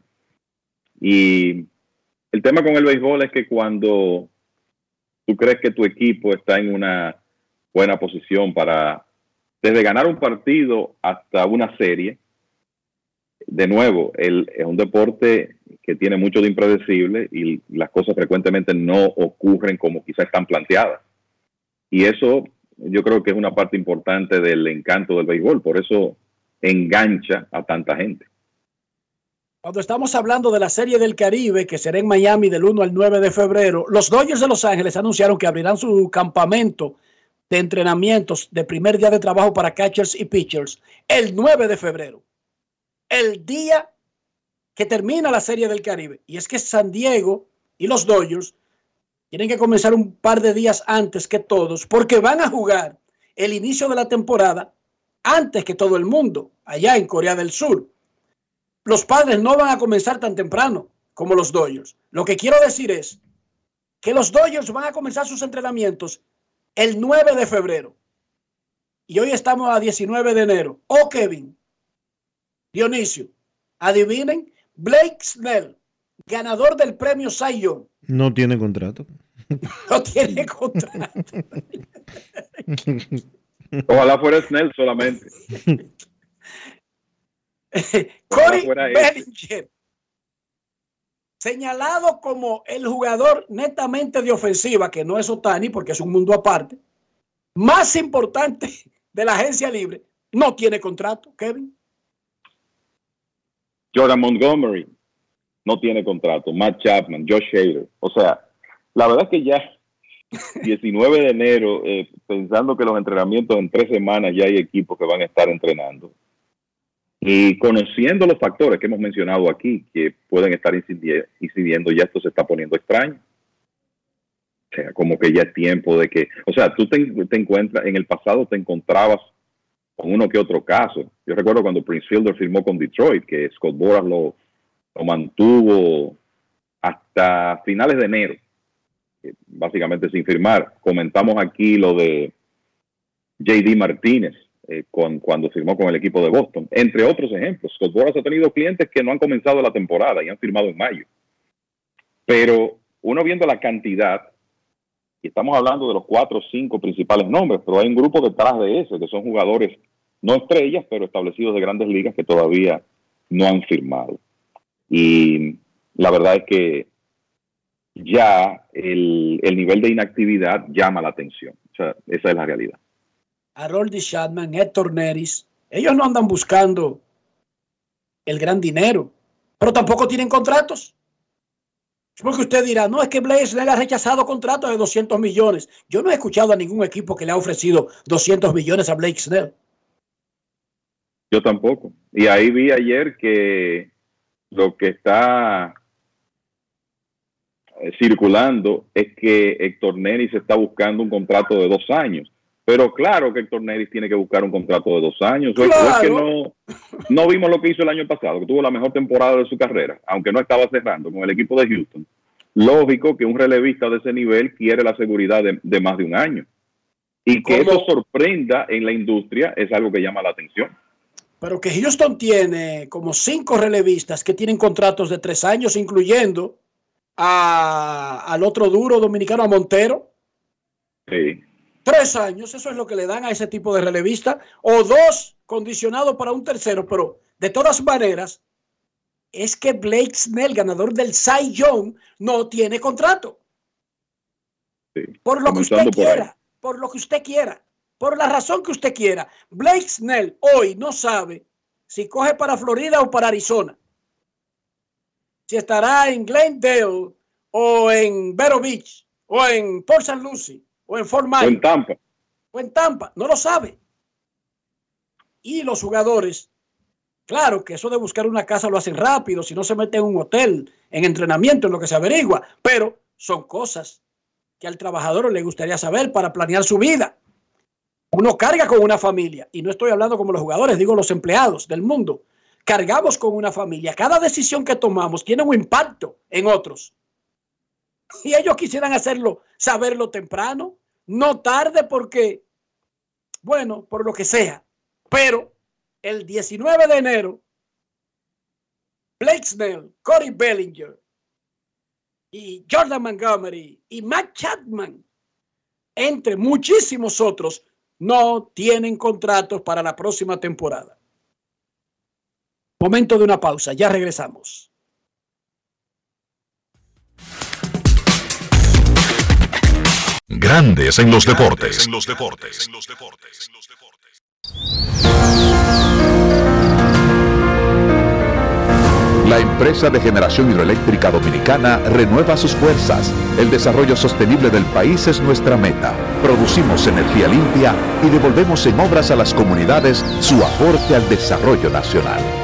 Y el tema con el béisbol es que cuando tú crees que tu equipo está en una buena posición para, desde ganar un partido hasta una serie, de nuevo, el, es un deporte que tiene mucho de impredecible y las cosas frecuentemente no ocurren como quizás están planteadas. Y eso yo creo que es una parte importante del encanto del béisbol, por eso engancha a tanta gente. Cuando estamos hablando de la Serie del Caribe, que será en Miami del 1 al 9 de febrero, los Dodgers de Los Ángeles anunciaron que abrirán su campamento de entrenamientos de primer día de trabajo para catchers y pitchers el 9 de febrero, el día que termina la Serie del Caribe. Y es que San Diego y los Dodgers tienen que comenzar un par de días antes que todos, porque van a jugar el inicio de la temporada antes que todo el mundo, allá en Corea del Sur. Los padres no van a comenzar tan temprano como los Dodgers. Lo que quiero decir es que los Dodgers van a comenzar sus entrenamientos el 9 de febrero. Y hoy estamos a 19 de enero. Oh, Kevin, Dionisio, adivinen, Blake Snell, ganador del premio Cy Young, No tiene contrato. no tiene contrato. Ojalá fuera Snell solamente. Corey. Bellinger, señalado como el jugador netamente de ofensiva, que no es Otani porque es un mundo aparte, más importante de la agencia libre, no tiene contrato, Kevin. Jordan Montgomery no tiene contrato. Matt Chapman, Josh Hader. O sea, la verdad es que ya 19 de enero, eh, pensando que los entrenamientos en tres semanas ya hay equipos que van a estar entrenando. Y conociendo los factores que hemos mencionado aquí, que pueden estar incidi- incidiendo, ya esto se está poniendo extraño. O sea, como que ya es tiempo de que, o sea, tú te, te encuentras, en el pasado te encontrabas con uno que otro caso. Yo recuerdo cuando Prince Fielder firmó con Detroit, que Scott Boras lo, lo mantuvo hasta finales de enero, eh, básicamente sin firmar. Comentamos aquí lo de JD Martínez eh, cuando firmó con el equipo de Boston, entre otros ejemplos. Scott Boras ha tenido clientes que no han comenzado la temporada y han firmado en mayo. Pero uno viendo la cantidad, y estamos hablando de los cuatro o cinco principales nombres, pero hay un grupo detrás de ese, que son jugadores no estrellas, pero establecidos de grandes ligas que todavía no han firmado. Y la verdad es que ya el, el nivel de inactividad llama la atención. O sea, esa es la realidad. Harold Chapman, Héctor Neris, ellos no andan buscando el gran dinero, pero tampoco tienen contratos. Porque usted dirá, no, es que Blaze Snell ha rechazado contratos de 200 millones. Yo no he escuchado a ningún equipo que le ha ofrecido 200 millones a Blake Snell. Yo tampoco. Y ahí vi ayer que lo que está eh, circulando es que Héctor Neris está buscando un contrato de dos años. Pero claro que Héctor Neris tiene que buscar un contrato de dos años. ¿O es- o es que no, no vimos lo que hizo el año pasado, que tuvo la mejor temporada de su carrera, aunque no estaba cerrando con el equipo de Houston. Lógico que un relevista de ese nivel quiere la seguridad de, de más de un año. Y que ¿Cómo? eso sorprenda en la industria es algo que llama la atención. Pero que Houston tiene como cinco relevistas que tienen contratos de tres años, incluyendo a- al otro duro dominicano, a Montero. Sí. Tres años, eso es lo que le dan a ese tipo de relevista, o dos condicionados para un tercero, pero de todas maneras, es que Blake Snell, ganador del Cy Young, no tiene contrato. Por lo que usted ahí. quiera, por lo que usted quiera, por la razón que usted quiera. Blake Snell hoy no sabe si coge para Florida o para Arizona. Si estará en Glendale o en Vero Beach o en Port St. Lucie o en Fort O en Tampa. o en Tampa, no lo sabe. Y los jugadores, claro que eso de buscar una casa lo hacen rápido, si no se mete en un hotel, en entrenamiento, en lo que se averigua, pero son cosas que al trabajador le gustaría saber para planear su vida. Uno carga con una familia, y no estoy hablando como los jugadores, digo los empleados del mundo. Cargamos con una familia. Cada decisión que tomamos tiene un impacto en otros. Y ellos quisieran hacerlo, saberlo temprano, no tarde porque, bueno, por lo que sea. Pero el 19 de enero, Blake Snell, Corey Bellinger y Jordan Montgomery y Matt Chapman, entre muchísimos otros, no tienen contratos para la próxima temporada. Momento de una pausa, ya regresamos. Grandes en los deportes. los deportes. La empresa de generación hidroeléctrica dominicana renueva sus fuerzas. El desarrollo sostenible del país es nuestra meta. Producimos energía limpia y devolvemos en obras a las comunidades su aporte al desarrollo nacional.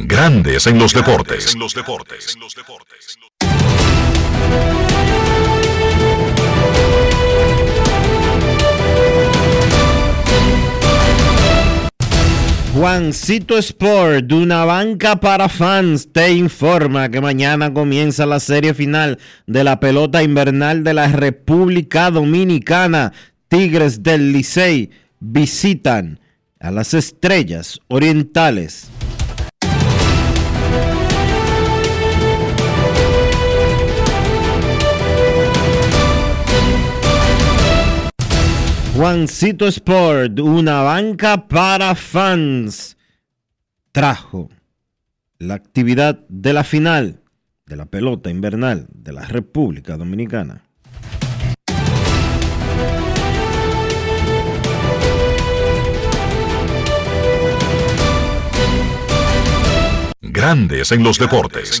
Grandes en los deportes. En los deportes. Juancito Sport, de una banca para fans, te informa que mañana comienza la serie final de la pelota invernal de la República Dominicana. Tigres del Licey visitan a las Estrellas Orientales. Juancito Sport, una banca para fans, trajo la actividad de la final de la pelota invernal de la República Dominicana. Grandes en los deportes.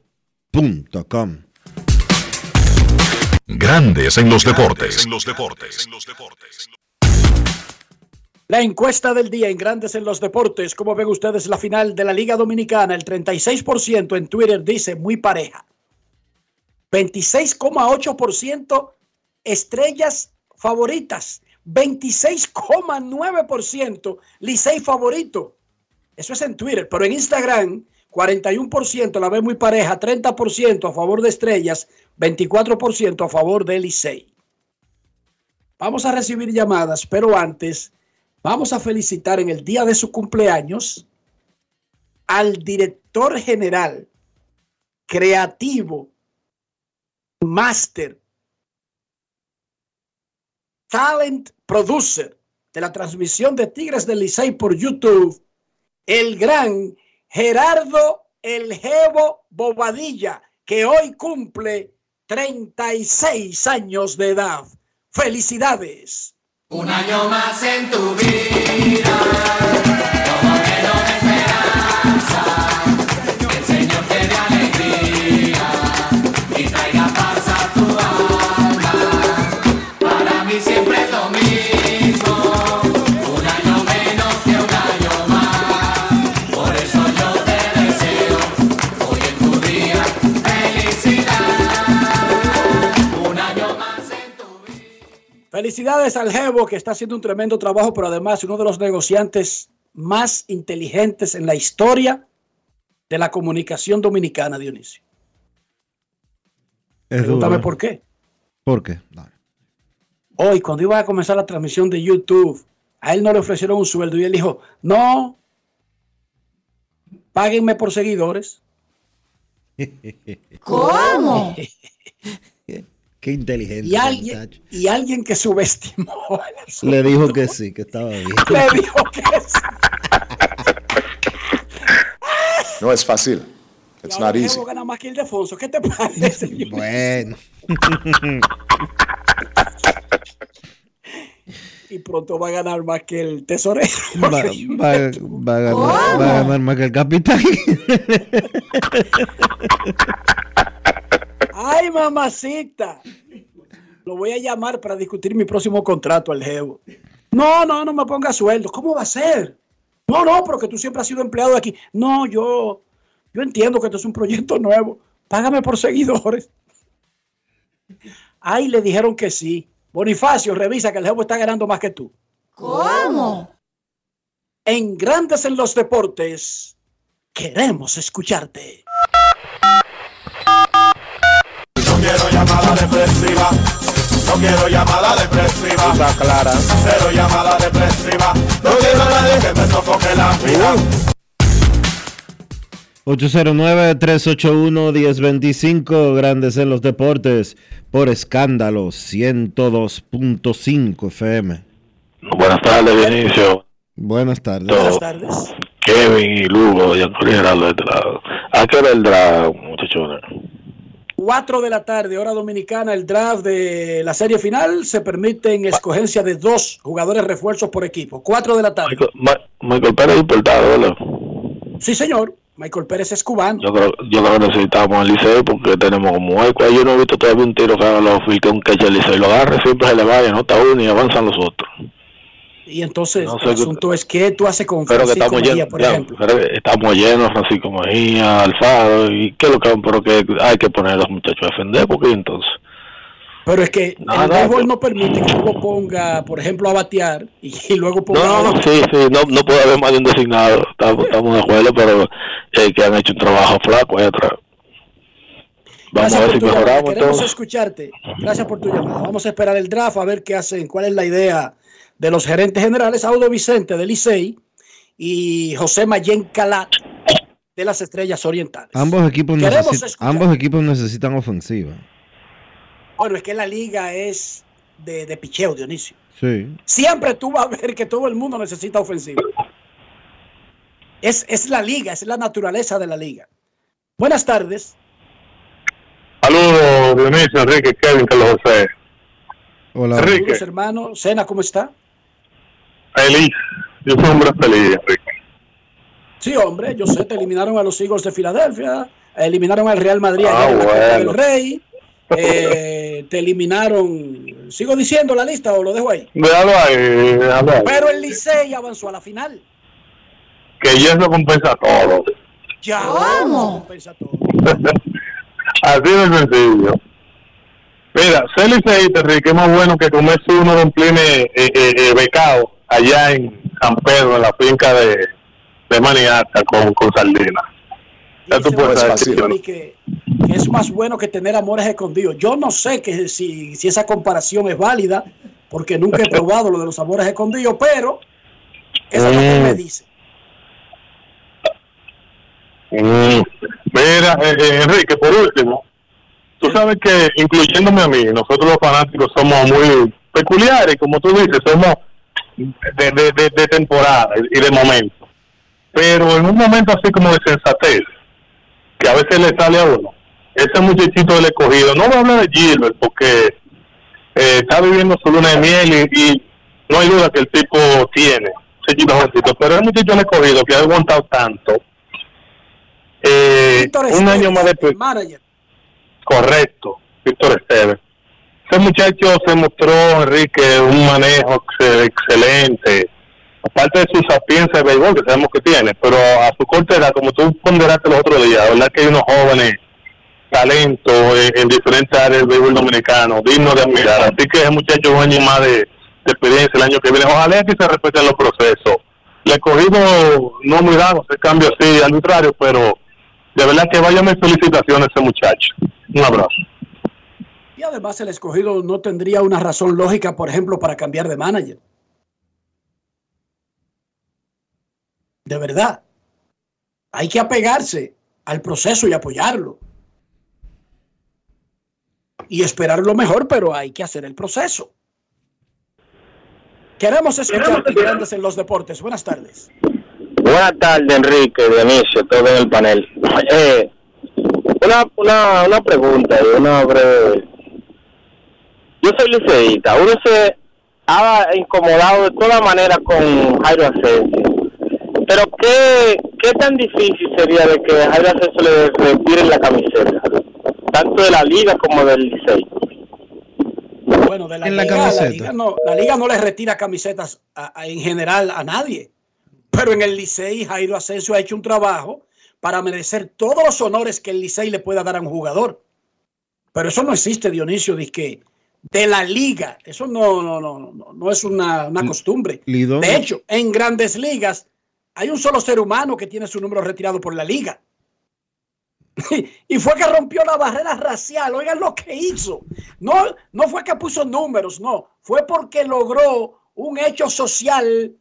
InvierteRD.com Grandes en los deportes. La encuesta del día en Grandes en los Deportes. ¿Cómo ven ustedes la final de la Liga Dominicana? El 36% en Twitter dice muy pareja. 26,8% estrellas favoritas. 26,9% Licey favorito. Eso es en Twitter, pero en Instagram 41% la ve muy pareja, 30% a favor de Estrellas, 24% a favor de Licey. Vamos a recibir llamadas, pero antes vamos a felicitar en el día de su cumpleaños al director general, creativo, máster, talent producer de la transmisión de Tigres del Licey por YouTube, el gran Gerardo El Jevo Bobadilla, que hoy cumple 36 años de edad. Felicidades. Un año más en tu vida. Felicidades al Jevo, que está haciendo un tremendo trabajo, pero además uno de los negociantes más inteligentes en la historia de la comunicación dominicana, Dionisio. Es Pregúntame duro. por qué. ¿Por qué? Hoy, cuando iba a comenzar la transmisión de YouTube, a él no le ofrecieron un sueldo y él dijo, no, páguenme por seguidores. ¿Cómo? Qué inteligente. Y alguien, y alguien que subestimó. Le dijo que sí, que estaba bien. Le dijo que sí. No es fácil. It's not easy. Ganar más que Ildefonso. ¿Qué te parece? Bueno. y pronto va a ganar más que el tesorero. Va, va- va a ganar, va a ganar más que el capitán. Ay, mamacita. Lo voy a llamar para discutir mi próximo contrato al Jevo. No, no, no me ponga sueldo. ¿Cómo va a ser? No, no, porque tú siempre has sido empleado de aquí. No, yo, yo entiendo que esto es un proyecto nuevo. Págame por seguidores. Ay, le dijeron que sí. Bonifacio, revisa que el Jevo está ganando más que tú. ¿Cómo? En Grandes en los Deportes, queremos escucharte. Llamada depresiva. No quiero llamada depresiva. Está clara. Cero llamada depresiva. No quiero a nadie que me sofoque la vida. 809-381-1025, Grandes en los Deportes, por escándalo 102.5 FM. Buenas tardes, Vinicio. Buenas tardes. Buenas tardes. Kevin y Lugo, y Antonio Gerardo de este lado. ¿A qué draft, muchachones? 4 de la tarde, hora dominicana, el draft de la serie final. Se permiten escogencia de dos jugadores refuerzos por equipo. 4 de la tarde. Ma- Michael Pérez importado, ¿verdad? Sí, señor. Michael Pérez es cubano. Yo creo, yo creo que necesitamos el liceo porque tenemos como hueco. Yo no he visto todavía un tiro que haga los que un catch el liceo lo agarre, siempre se le vaya, nota uno y avanzan los otros. Y entonces No sé el asunto es que tú haces con Pero que Francisco estamos Mejía, llenos, por ya, ejemplo. estamos llenos, Francisco Mejía, Alfaro, y qué es lo que pero que hay que poner a los muchachos a defender, porque entonces. Pero es que el béisbol no permite que uno ponga, por ejemplo, a batear y, y luego ponga No, no, sí, sí, no, no puede haber más de un designado, estamos, estamos de acuerdo, pero eh, que han hecho un trabajo flaco ahí atrás. Vamos Gracias a ver si mejoramos Queremos entonces. escucharte. Gracias por tu llamada. Vamos a esperar el draft a ver qué hacen, cuál es la idea de los gerentes generales, Audo Vicente del Licey y José Mayen Calat de las Estrellas Orientales. Ambos equipos, Queremos necesi- escuchar. ambos equipos necesitan ofensiva. Bueno, es que la liga es de, de picheo, Dionisio. Sí. Siempre tú vas a ver que todo el mundo necesita ofensiva. Es, es la liga, es la naturaleza de la liga. Buenas tardes. Saludos, Dionisio, Enrique, Kevin, Carlos José. Hola. Enrique, Saludos, hermano. Sena, ¿cómo está? Feliz. Yo soy un hombre feliz, Enrique. Sí, hombre, yo sé, te eliminaron a los Eagles de Filadelfia, eliminaron al Real Madrid Ah, ayer en la Copa bueno. del Rey, eh, te eliminaron, sigo diciendo la lista o lo dejo ahí. Déjalo ahí, déjalo ahí. Pero el Licey avanzó a la final. Que ya eso compensa todo. Ya. ¿Cómo? Así de sencillo. Mira, ser liceísta, Enrique, es más bueno que comerse uno de un plene eh, eh, eh, becado allá en San Pedro, en la finca de, de Maniata con, con sardina. Ya tú puedes que que, es más bueno que tener amores escondidos. Yo no sé que si, si esa comparación es válida, porque nunca he probado lo de los amores escondidos, pero esa es lo que me dice. Mm. Mira, eh, eh, Enrique, por último, tú sabes que, incluyéndome a mí, nosotros los fanáticos somos muy peculiares, como tú dices, somos de, de, de, de temporada y de momento. Pero en un momento así como de sensatez, que a veces le sale a uno, ese muchachito del escogido, no voy a hablar de Gilbert porque eh, está viviendo su luna de miel y, y no hay duda que el tipo tiene, ese chico jovencito, pero el muchacho del escogido que ha aguantado tanto, eh, un año más después, correcto, Víctor Esteves. Ese muchacho se mostró, Enrique, un manejo ex- excelente, aparte de su sapiencia de béisbol, que sabemos que tiene, pero a su corta edad, como tú ponderaste los otros días, verdad que hay unos jóvenes talentos en, en diferentes áreas del béisbol dominicano, dignos de admirar. Así que ese muchacho un año más de, experiencia el año que viene. Ojalá que se respeten los procesos. Le he cogido, no muy dado, ese cambio así arbitrario, pero de verdad que vaya mis felicitaciones a ese muchacho. Un abrazo. Y además el escogido no tendría una razón lógica, por ejemplo, para cambiar de manager. De verdad. Hay que apegarse al proceso y apoyarlo. y esperar lo mejor, pero hay que hacer el proceso. Queremos escuchar grandes en los deportes. Buenas tardes. Buenas tardes, Enrique, Dionisio, todo en el panel. Eh, una, una, una pregunta y una breve. Yo soy liceísta. Uno se ha incomodado de todas maneras con Jairo Asensio. Pero ¿qué, ¿qué tan difícil sería de que Jairo Asensio le retiren la camiseta? Tanto de la liga como del licey. Bueno, de la, liga, la liga no, la liga no le retira camisetas a- a- en general a nadie. Pero en el Licey, Jairo Asensio ha hecho un trabajo para merecer todos los honores que el Licey le pueda dar a un jugador. Pero eso no existe, Dionisio, que de la liga. Eso no, no, no, no, no es una, una costumbre. Lidón- De hecho, en grandes ligas hay un solo ser humano que tiene su número retirado por la liga. y fue que rompió la barrera racial. Oigan lo que hizo. No, no fue que puso números, no. Fue porque logró un hecho social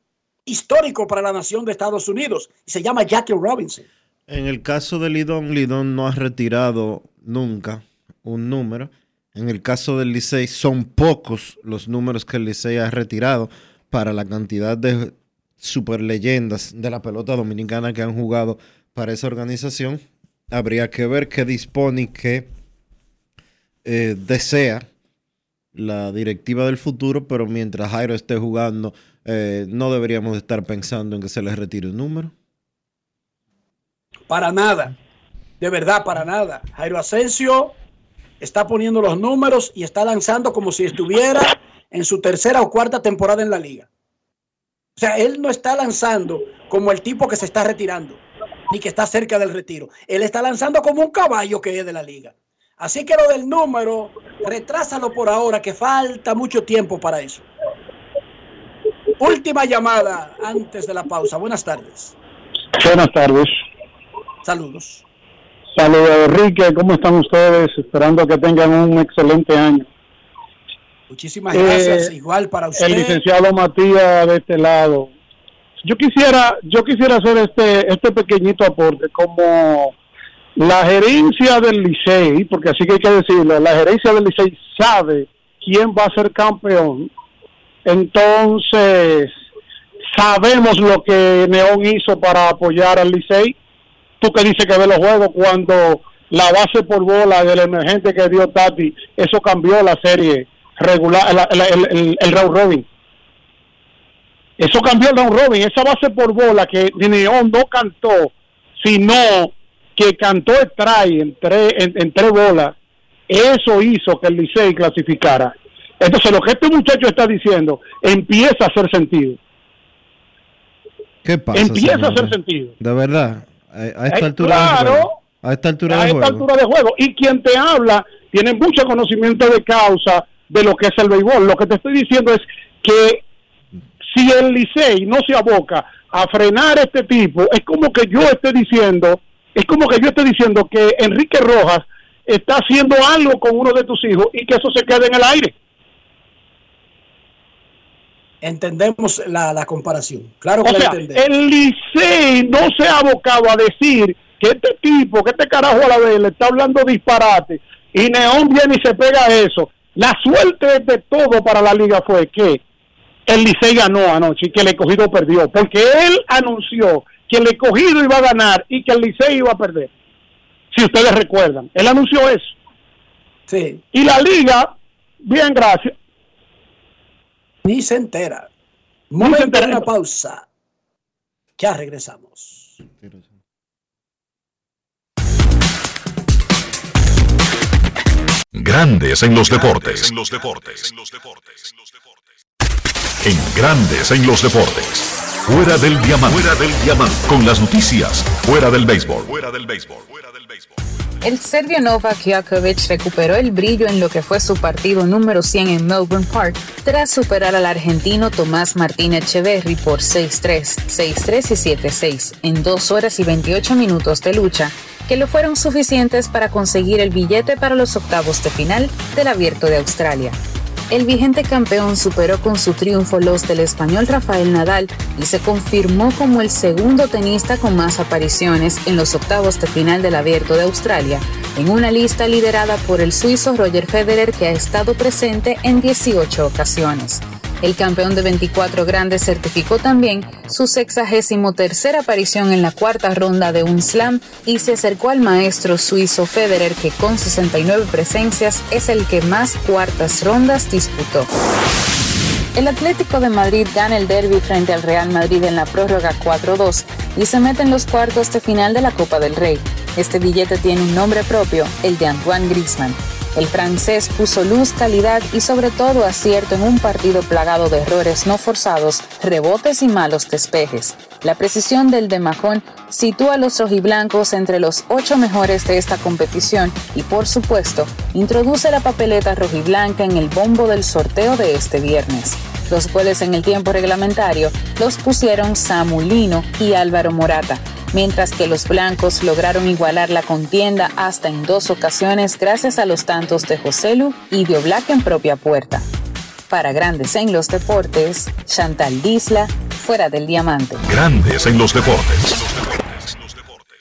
histórico para la nación de Estados Unidos. Y se llama Jackie Robinson. En el caso de Lidón, Lidón no ha retirado nunca un número. En el caso del Licey, son pocos los números que el Licey ha retirado para la cantidad de superleyendas de la pelota dominicana que han jugado para esa organización. Habría que ver qué dispone y qué eh, desea la directiva del futuro, pero mientras Jairo esté jugando, eh, no deberíamos estar pensando en que se le retire un número. Para nada. De verdad, para nada. Jairo Asensio está poniendo los números y está lanzando como si estuviera en su tercera o cuarta temporada en la liga. O sea, él no está lanzando como el tipo que se está retirando, ni que está cerca del retiro. Él está lanzando como un caballo que es de la liga. Así que lo del número, retrásalo por ahora, que falta mucho tiempo para eso. Última llamada antes de la pausa. Buenas tardes. Buenas tardes. Saludos. Saludos, Enrique. ¿Cómo están ustedes? Esperando que tengan un excelente año. Muchísimas gracias. Eh, Igual para usted. El licenciado Matías de este lado. Yo quisiera, yo quisiera hacer este, este pequeñito aporte como la gerencia del Licey, porque así que hay que decirlo, la gerencia del Licey sabe quién va a ser campeón. Entonces, sabemos lo que Neón hizo para apoyar al Licey. Tú que dices que ve los juegos cuando la base por bola del emergente que dio Tati, eso cambió la serie regular, la- la- el, el, el round robin. Eso cambió el round robin. Esa base por bola que Neón no cantó, sino que cantó el try en tres, en, en tres bolas, eso hizo que el Licey clasificara. Entonces, lo que este muchacho está diciendo empieza a hacer sentido. ¿Qué pasa? Empieza a hacer sentido. De verdad, a, a esta Eh, altura claro. del juego. A esta altura a del esta juego. altura de juego. Y quien te habla tiene mucho conocimiento de causa de lo que es el béisbol. Lo que te estoy diciendo es que si el Licey no se aboca a frenar a este tipo, es como que yo esté diciendo, es como que yo esté diciendo que Enrique Rojas está haciendo algo con uno de tus hijos y que eso se quede en el aire. Entendemos la, la comparación. Claro que O la sea, entendemos. el Licey no se ha abocado a decir que este tipo, que este carajo a la vez le está hablando disparate y Neón viene y se pega a eso. La suerte de todo para la liga fue que el Licey ganó anoche y que el escogido perdió, porque él anunció que el escogido iba a ganar y que el Licey iba a perder. Si ustedes recuerdan, él anunció eso. Sí. Y la liga, bien, gracias. Ni se entera. Momento de una pausa. Ya regresamos. Grandes en los deportes. En los deportes. En Grandes en los deportes. Fuera del diamante. Fuera del diamante. Con las noticias. Fuera del béisbol. Fuera del béisbol. El serbio Novak Djokovic recuperó el brillo en lo que fue su partido número 100 en Melbourne Park tras superar al argentino Tomás Martín Echeverry por 6-3, 6-3 y 7-6 en 2 horas y 28 minutos de lucha, que le fueron suficientes para conseguir el billete para los octavos de final del Abierto de Australia. El vigente campeón superó con su triunfo los del español Rafael Nadal y se confirmó como el segundo tenista con más apariciones en los octavos de final del Abierto de Australia, en una lista liderada por el suizo Roger Federer que ha estado presente en 18 ocasiones. El campeón de 24 grandes certificó también su sexagésimo tercera aparición en la cuarta ronda de un slam y se acercó al maestro suizo Federer que con 69 presencias es el que más cuartas rondas disputó. El Atlético de Madrid gana el derby frente al Real Madrid en la prórroga 4-2 y se mete en los cuartos de final de la Copa del Rey. Este billete tiene un nombre propio, el de Antoine Griezmann. El francés puso luz, calidad y sobre todo acierto en un partido plagado de errores no forzados, rebotes y malos despejes. La precisión del de Majón sitúa a los rojiblancos entre los ocho mejores de esta competición y, por supuesto, introduce la papeleta rojiblanca en el bombo del sorteo de este viernes. Los goles en el tiempo reglamentario los pusieron Samulino y Álvaro Morata, mientras que los blancos lograron igualar la contienda hasta en dos ocasiones gracias a los tantos de Joselu y de Oblak en propia puerta. Para Grandes en los Deportes, Chantal Disla, fuera del diamante. Grandes en los deportes.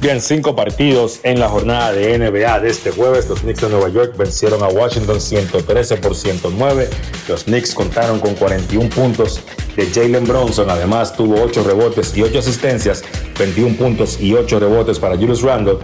Bien, cinco partidos en la jornada de NBA de este jueves. Los Knicks de Nueva York vencieron a Washington 113 por 109. Los Knicks contaron con 41 puntos de Jalen Bronson. Además, tuvo 8 rebotes y 8 asistencias, 21 puntos y 8 rebotes para Julius Randle.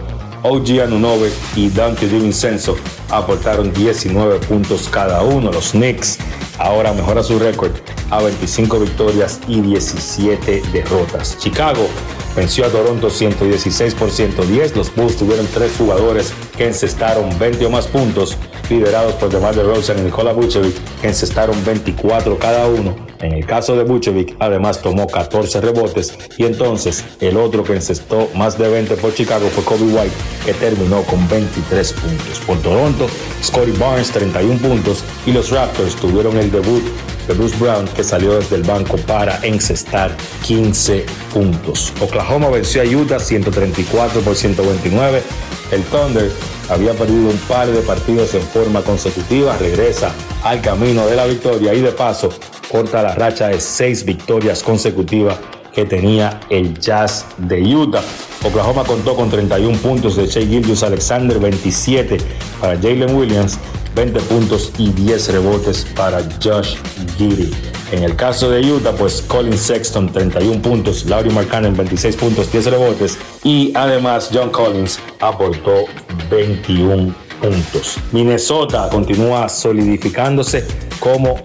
OG Anunobe y Dante DiVincenzo aportaron 19 puntos cada uno. Los Knicks ahora mejora su récord a 25 victorias y 17 derrotas. Chicago venció a Toronto 116 por 110. Los Bulls tuvieron tres jugadores que encestaron 20 o más puntos, liderados por DeMar DeRozan y Nikola Vucevic, que encestaron 24 cada uno. En el caso de Vucevic, además tomó 14 rebotes y entonces el otro que encestó más de 20 por Chicago fue Kobe White, que terminó con 23 puntos. Por Toronto, Scotty Barnes 31 puntos y los Raptors tuvieron el debut de Bruce Brown que salió desde el banco para encestar 15 puntos. Oklahoma venció a Utah 134 por 129. El Thunder había perdido un par de partidos en forma consecutiva, regresa al camino de la victoria y de paso corta la racha de seis victorias consecutivas que tenía el Jazz de Utah. Oklahoma contó con 31 puntos de Shea Gildius Alexander, 27 para Jalen Williams 20 puntos y 10 rebotes para Josh Giddy. En el caso de Utah, pues Colin Sexton 31 puntos, Laurie Markkanen 26 puntos, 10 rebotes y además John Collins aportó 21 puntos. Minnesota continúa solidificándose como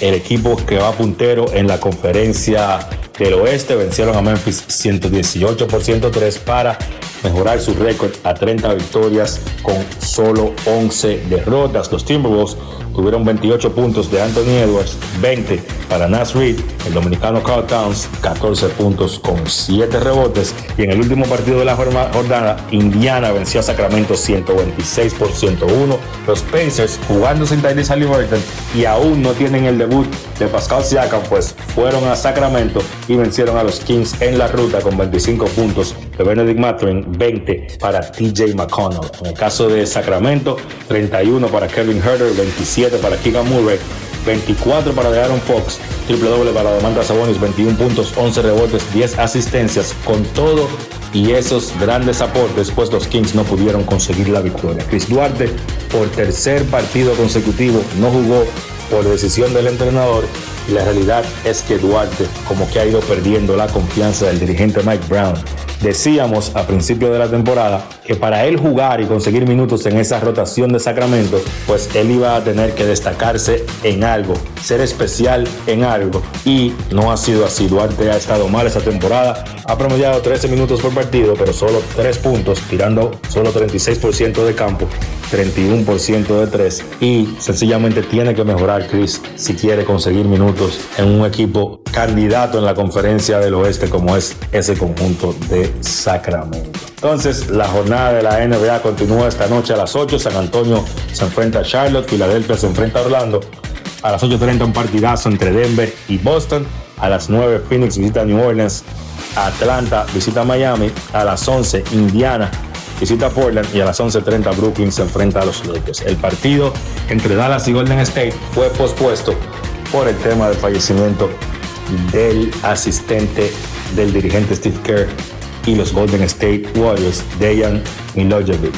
el equipo que va puntero en la conferencia del oeste. Vencieron a Memphis 118 por 103 para mejorar su récord a 30 victorias con solo 11 derrotas. Los Timberwolves tuvieron 28 puntos de Anthony Edwards, 20 para Nas Reed, el dominicano Carl Towns, 14 puntos con 7 rebotes. Y en el último partido de la jornada, Indiana venció a Sacramento 126 por 101. Los Pacers, jugando sin Tyrese Halliburton y aún no tienen el debut de Pascal Siakam, pues fueron a Sacramento y vencieron a los Kings en la ruta con 25 puntos de Benedict Mathurin, 20 para TJ McConnell. En el caso de Sacramento, 31 para Kevin Herter, 27 para Keegan Murray, 24 para Aaron Fox, triple doble para Domantas Sabonis, 21 puntos, 11 rebotes, 10 asistencias. Con todo y esos grandes aportes, pues los Kings no pudieron conseguir la victoria. Chris Duarte, por tercer partido consecutivo, no jugó por decisión del entrenador la realidad es que Duarte como que ha ido perdiendo la confianza del dirigente Mike Brown. Decíamos a principio de la temporada que para él jugar y conseguir minutos en esa rotación de Sacramento, pues él iba a tener que destacarse en algo, ser especial en algo. Y no ha sido así. Duarte ha estado mal esa temporada, ha promediado 13 minutos por partido, pero solo 3 puntos, tirando solo 36% de campo, 31% de 3. Y sencillamente tiene que mejorar Chris si quiere conseguir minutos en un equipo candidato en la conferencia del oeste como es ese conjunto de Sacramento. Entonces, la jornada de la NBA continúa esta noche a las 8. San Antonio se enfrenta a Charlotte, Filadelfia se enfrenta a Orlando. A las 8.30 un partidazo entre Denver y Boston. A las 9 Phoenix visita New Orleans. Atlanta visita Miami. A las 11 Indiana visita Portland y a las 11.30 Brooklyn se enfrenta a los Lakers. El partido entre Dallas y Golden State fue pospuesto por el tema del fallecimiento del asistente del dirigente Steve Kerr y los Golden State Warriors, Dejan Milojevic.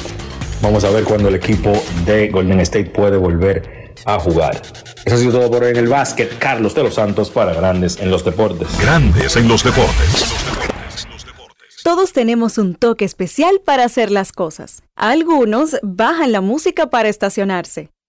Vamos a ver cuándo el equipo de Golden State puede volver a jugar. Eso ha sido todo por hoy en el básquet. Carlos de los Santos para Grandes en los Deportes. Grandes en los Deportes. Todos tenemos un toque especial para hacer las cosas. Algunos bajan la música para estacionarse.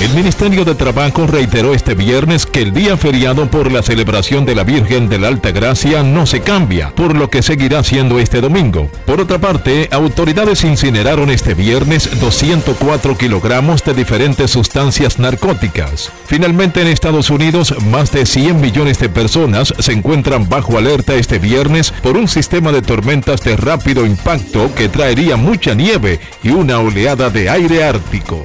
El Ministerio de Trabajo reiteró este viernes que el día feriado por la celebración de la Virgen de la Alta Gracia no se cambia, por lo que seguirá siendo este domingo. Por otra parte, autoridades incineraron este viernes 204 kilogramos de diferentes sustancias narcóticas. Finalmente, en Estados Unidos, más de 100 millones de personas se encuentran bajo alerta este viernes por un sistema de tormentas de rápido impacto que traería mucha nieve y una oleada de aire ártico.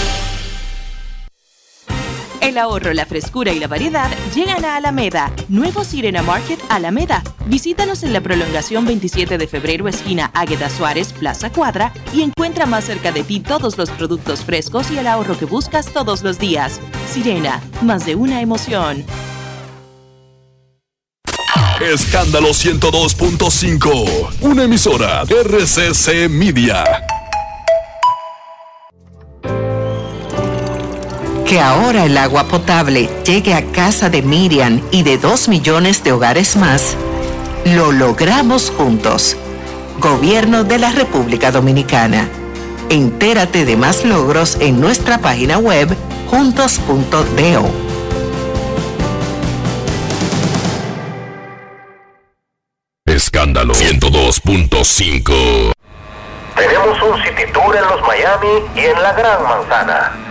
El ahorro, la frescura y la variedad llegan a Alameda. Nuevo Sirena Market Alameda. Visítanos en la prolongación 27 de febrero, esquina Águeda Suárez, Plaza Cuadra, y encuentra más cerca de ti todos los productos frescos y el ahorro que buscas todos los días. Sirena, más de una emoción. Escándalo 102.5. Una emisora RCC Media. Que ahora el agua potable llegue a casa de Miriam y de dos millones de hogares más, lo logramos juntos. Gobierno de la República Dominicana. Entérate de más logros en nuestra página web juntos.do. Escándalo 102.5. Tenemos un City Tour en los Miami y en la Gran Manzana.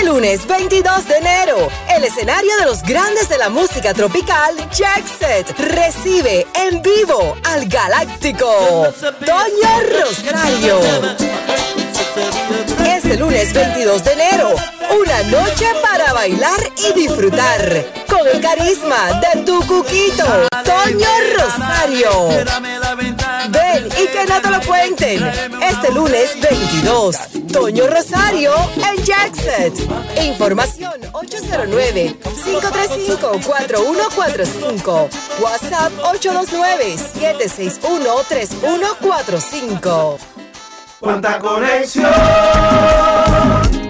Este lunes 22 de enero, el escenario de los grandes de la música tropical, Jackset, recibe en vivo al galáctico Toño Rosario. Este lunes 22 de enero, una noche para bailar y disfrutar con el carisma de tu cuquito, Toño Rosario. Y que no te lo cuenten. Este lunes 22, Toño Rosario en Jackset. Información 809-535-4145. WhatsApp 829-761-3145. Cuánta conexión,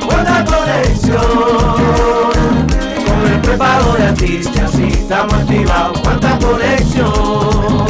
cuánta conexión. Con el prepago de artista, así estamos activados. Cuánta conexión.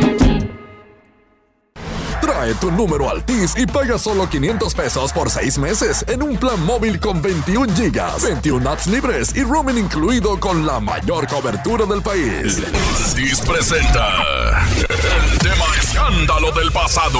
Trae tu número Altis y paga solo 500 pesos por 6 meses en un plan móvil con 21 gigas, 21 apps libres y roaming incluido con la mayor cobertura del país. Altis presenta el tema escándalo del pasado.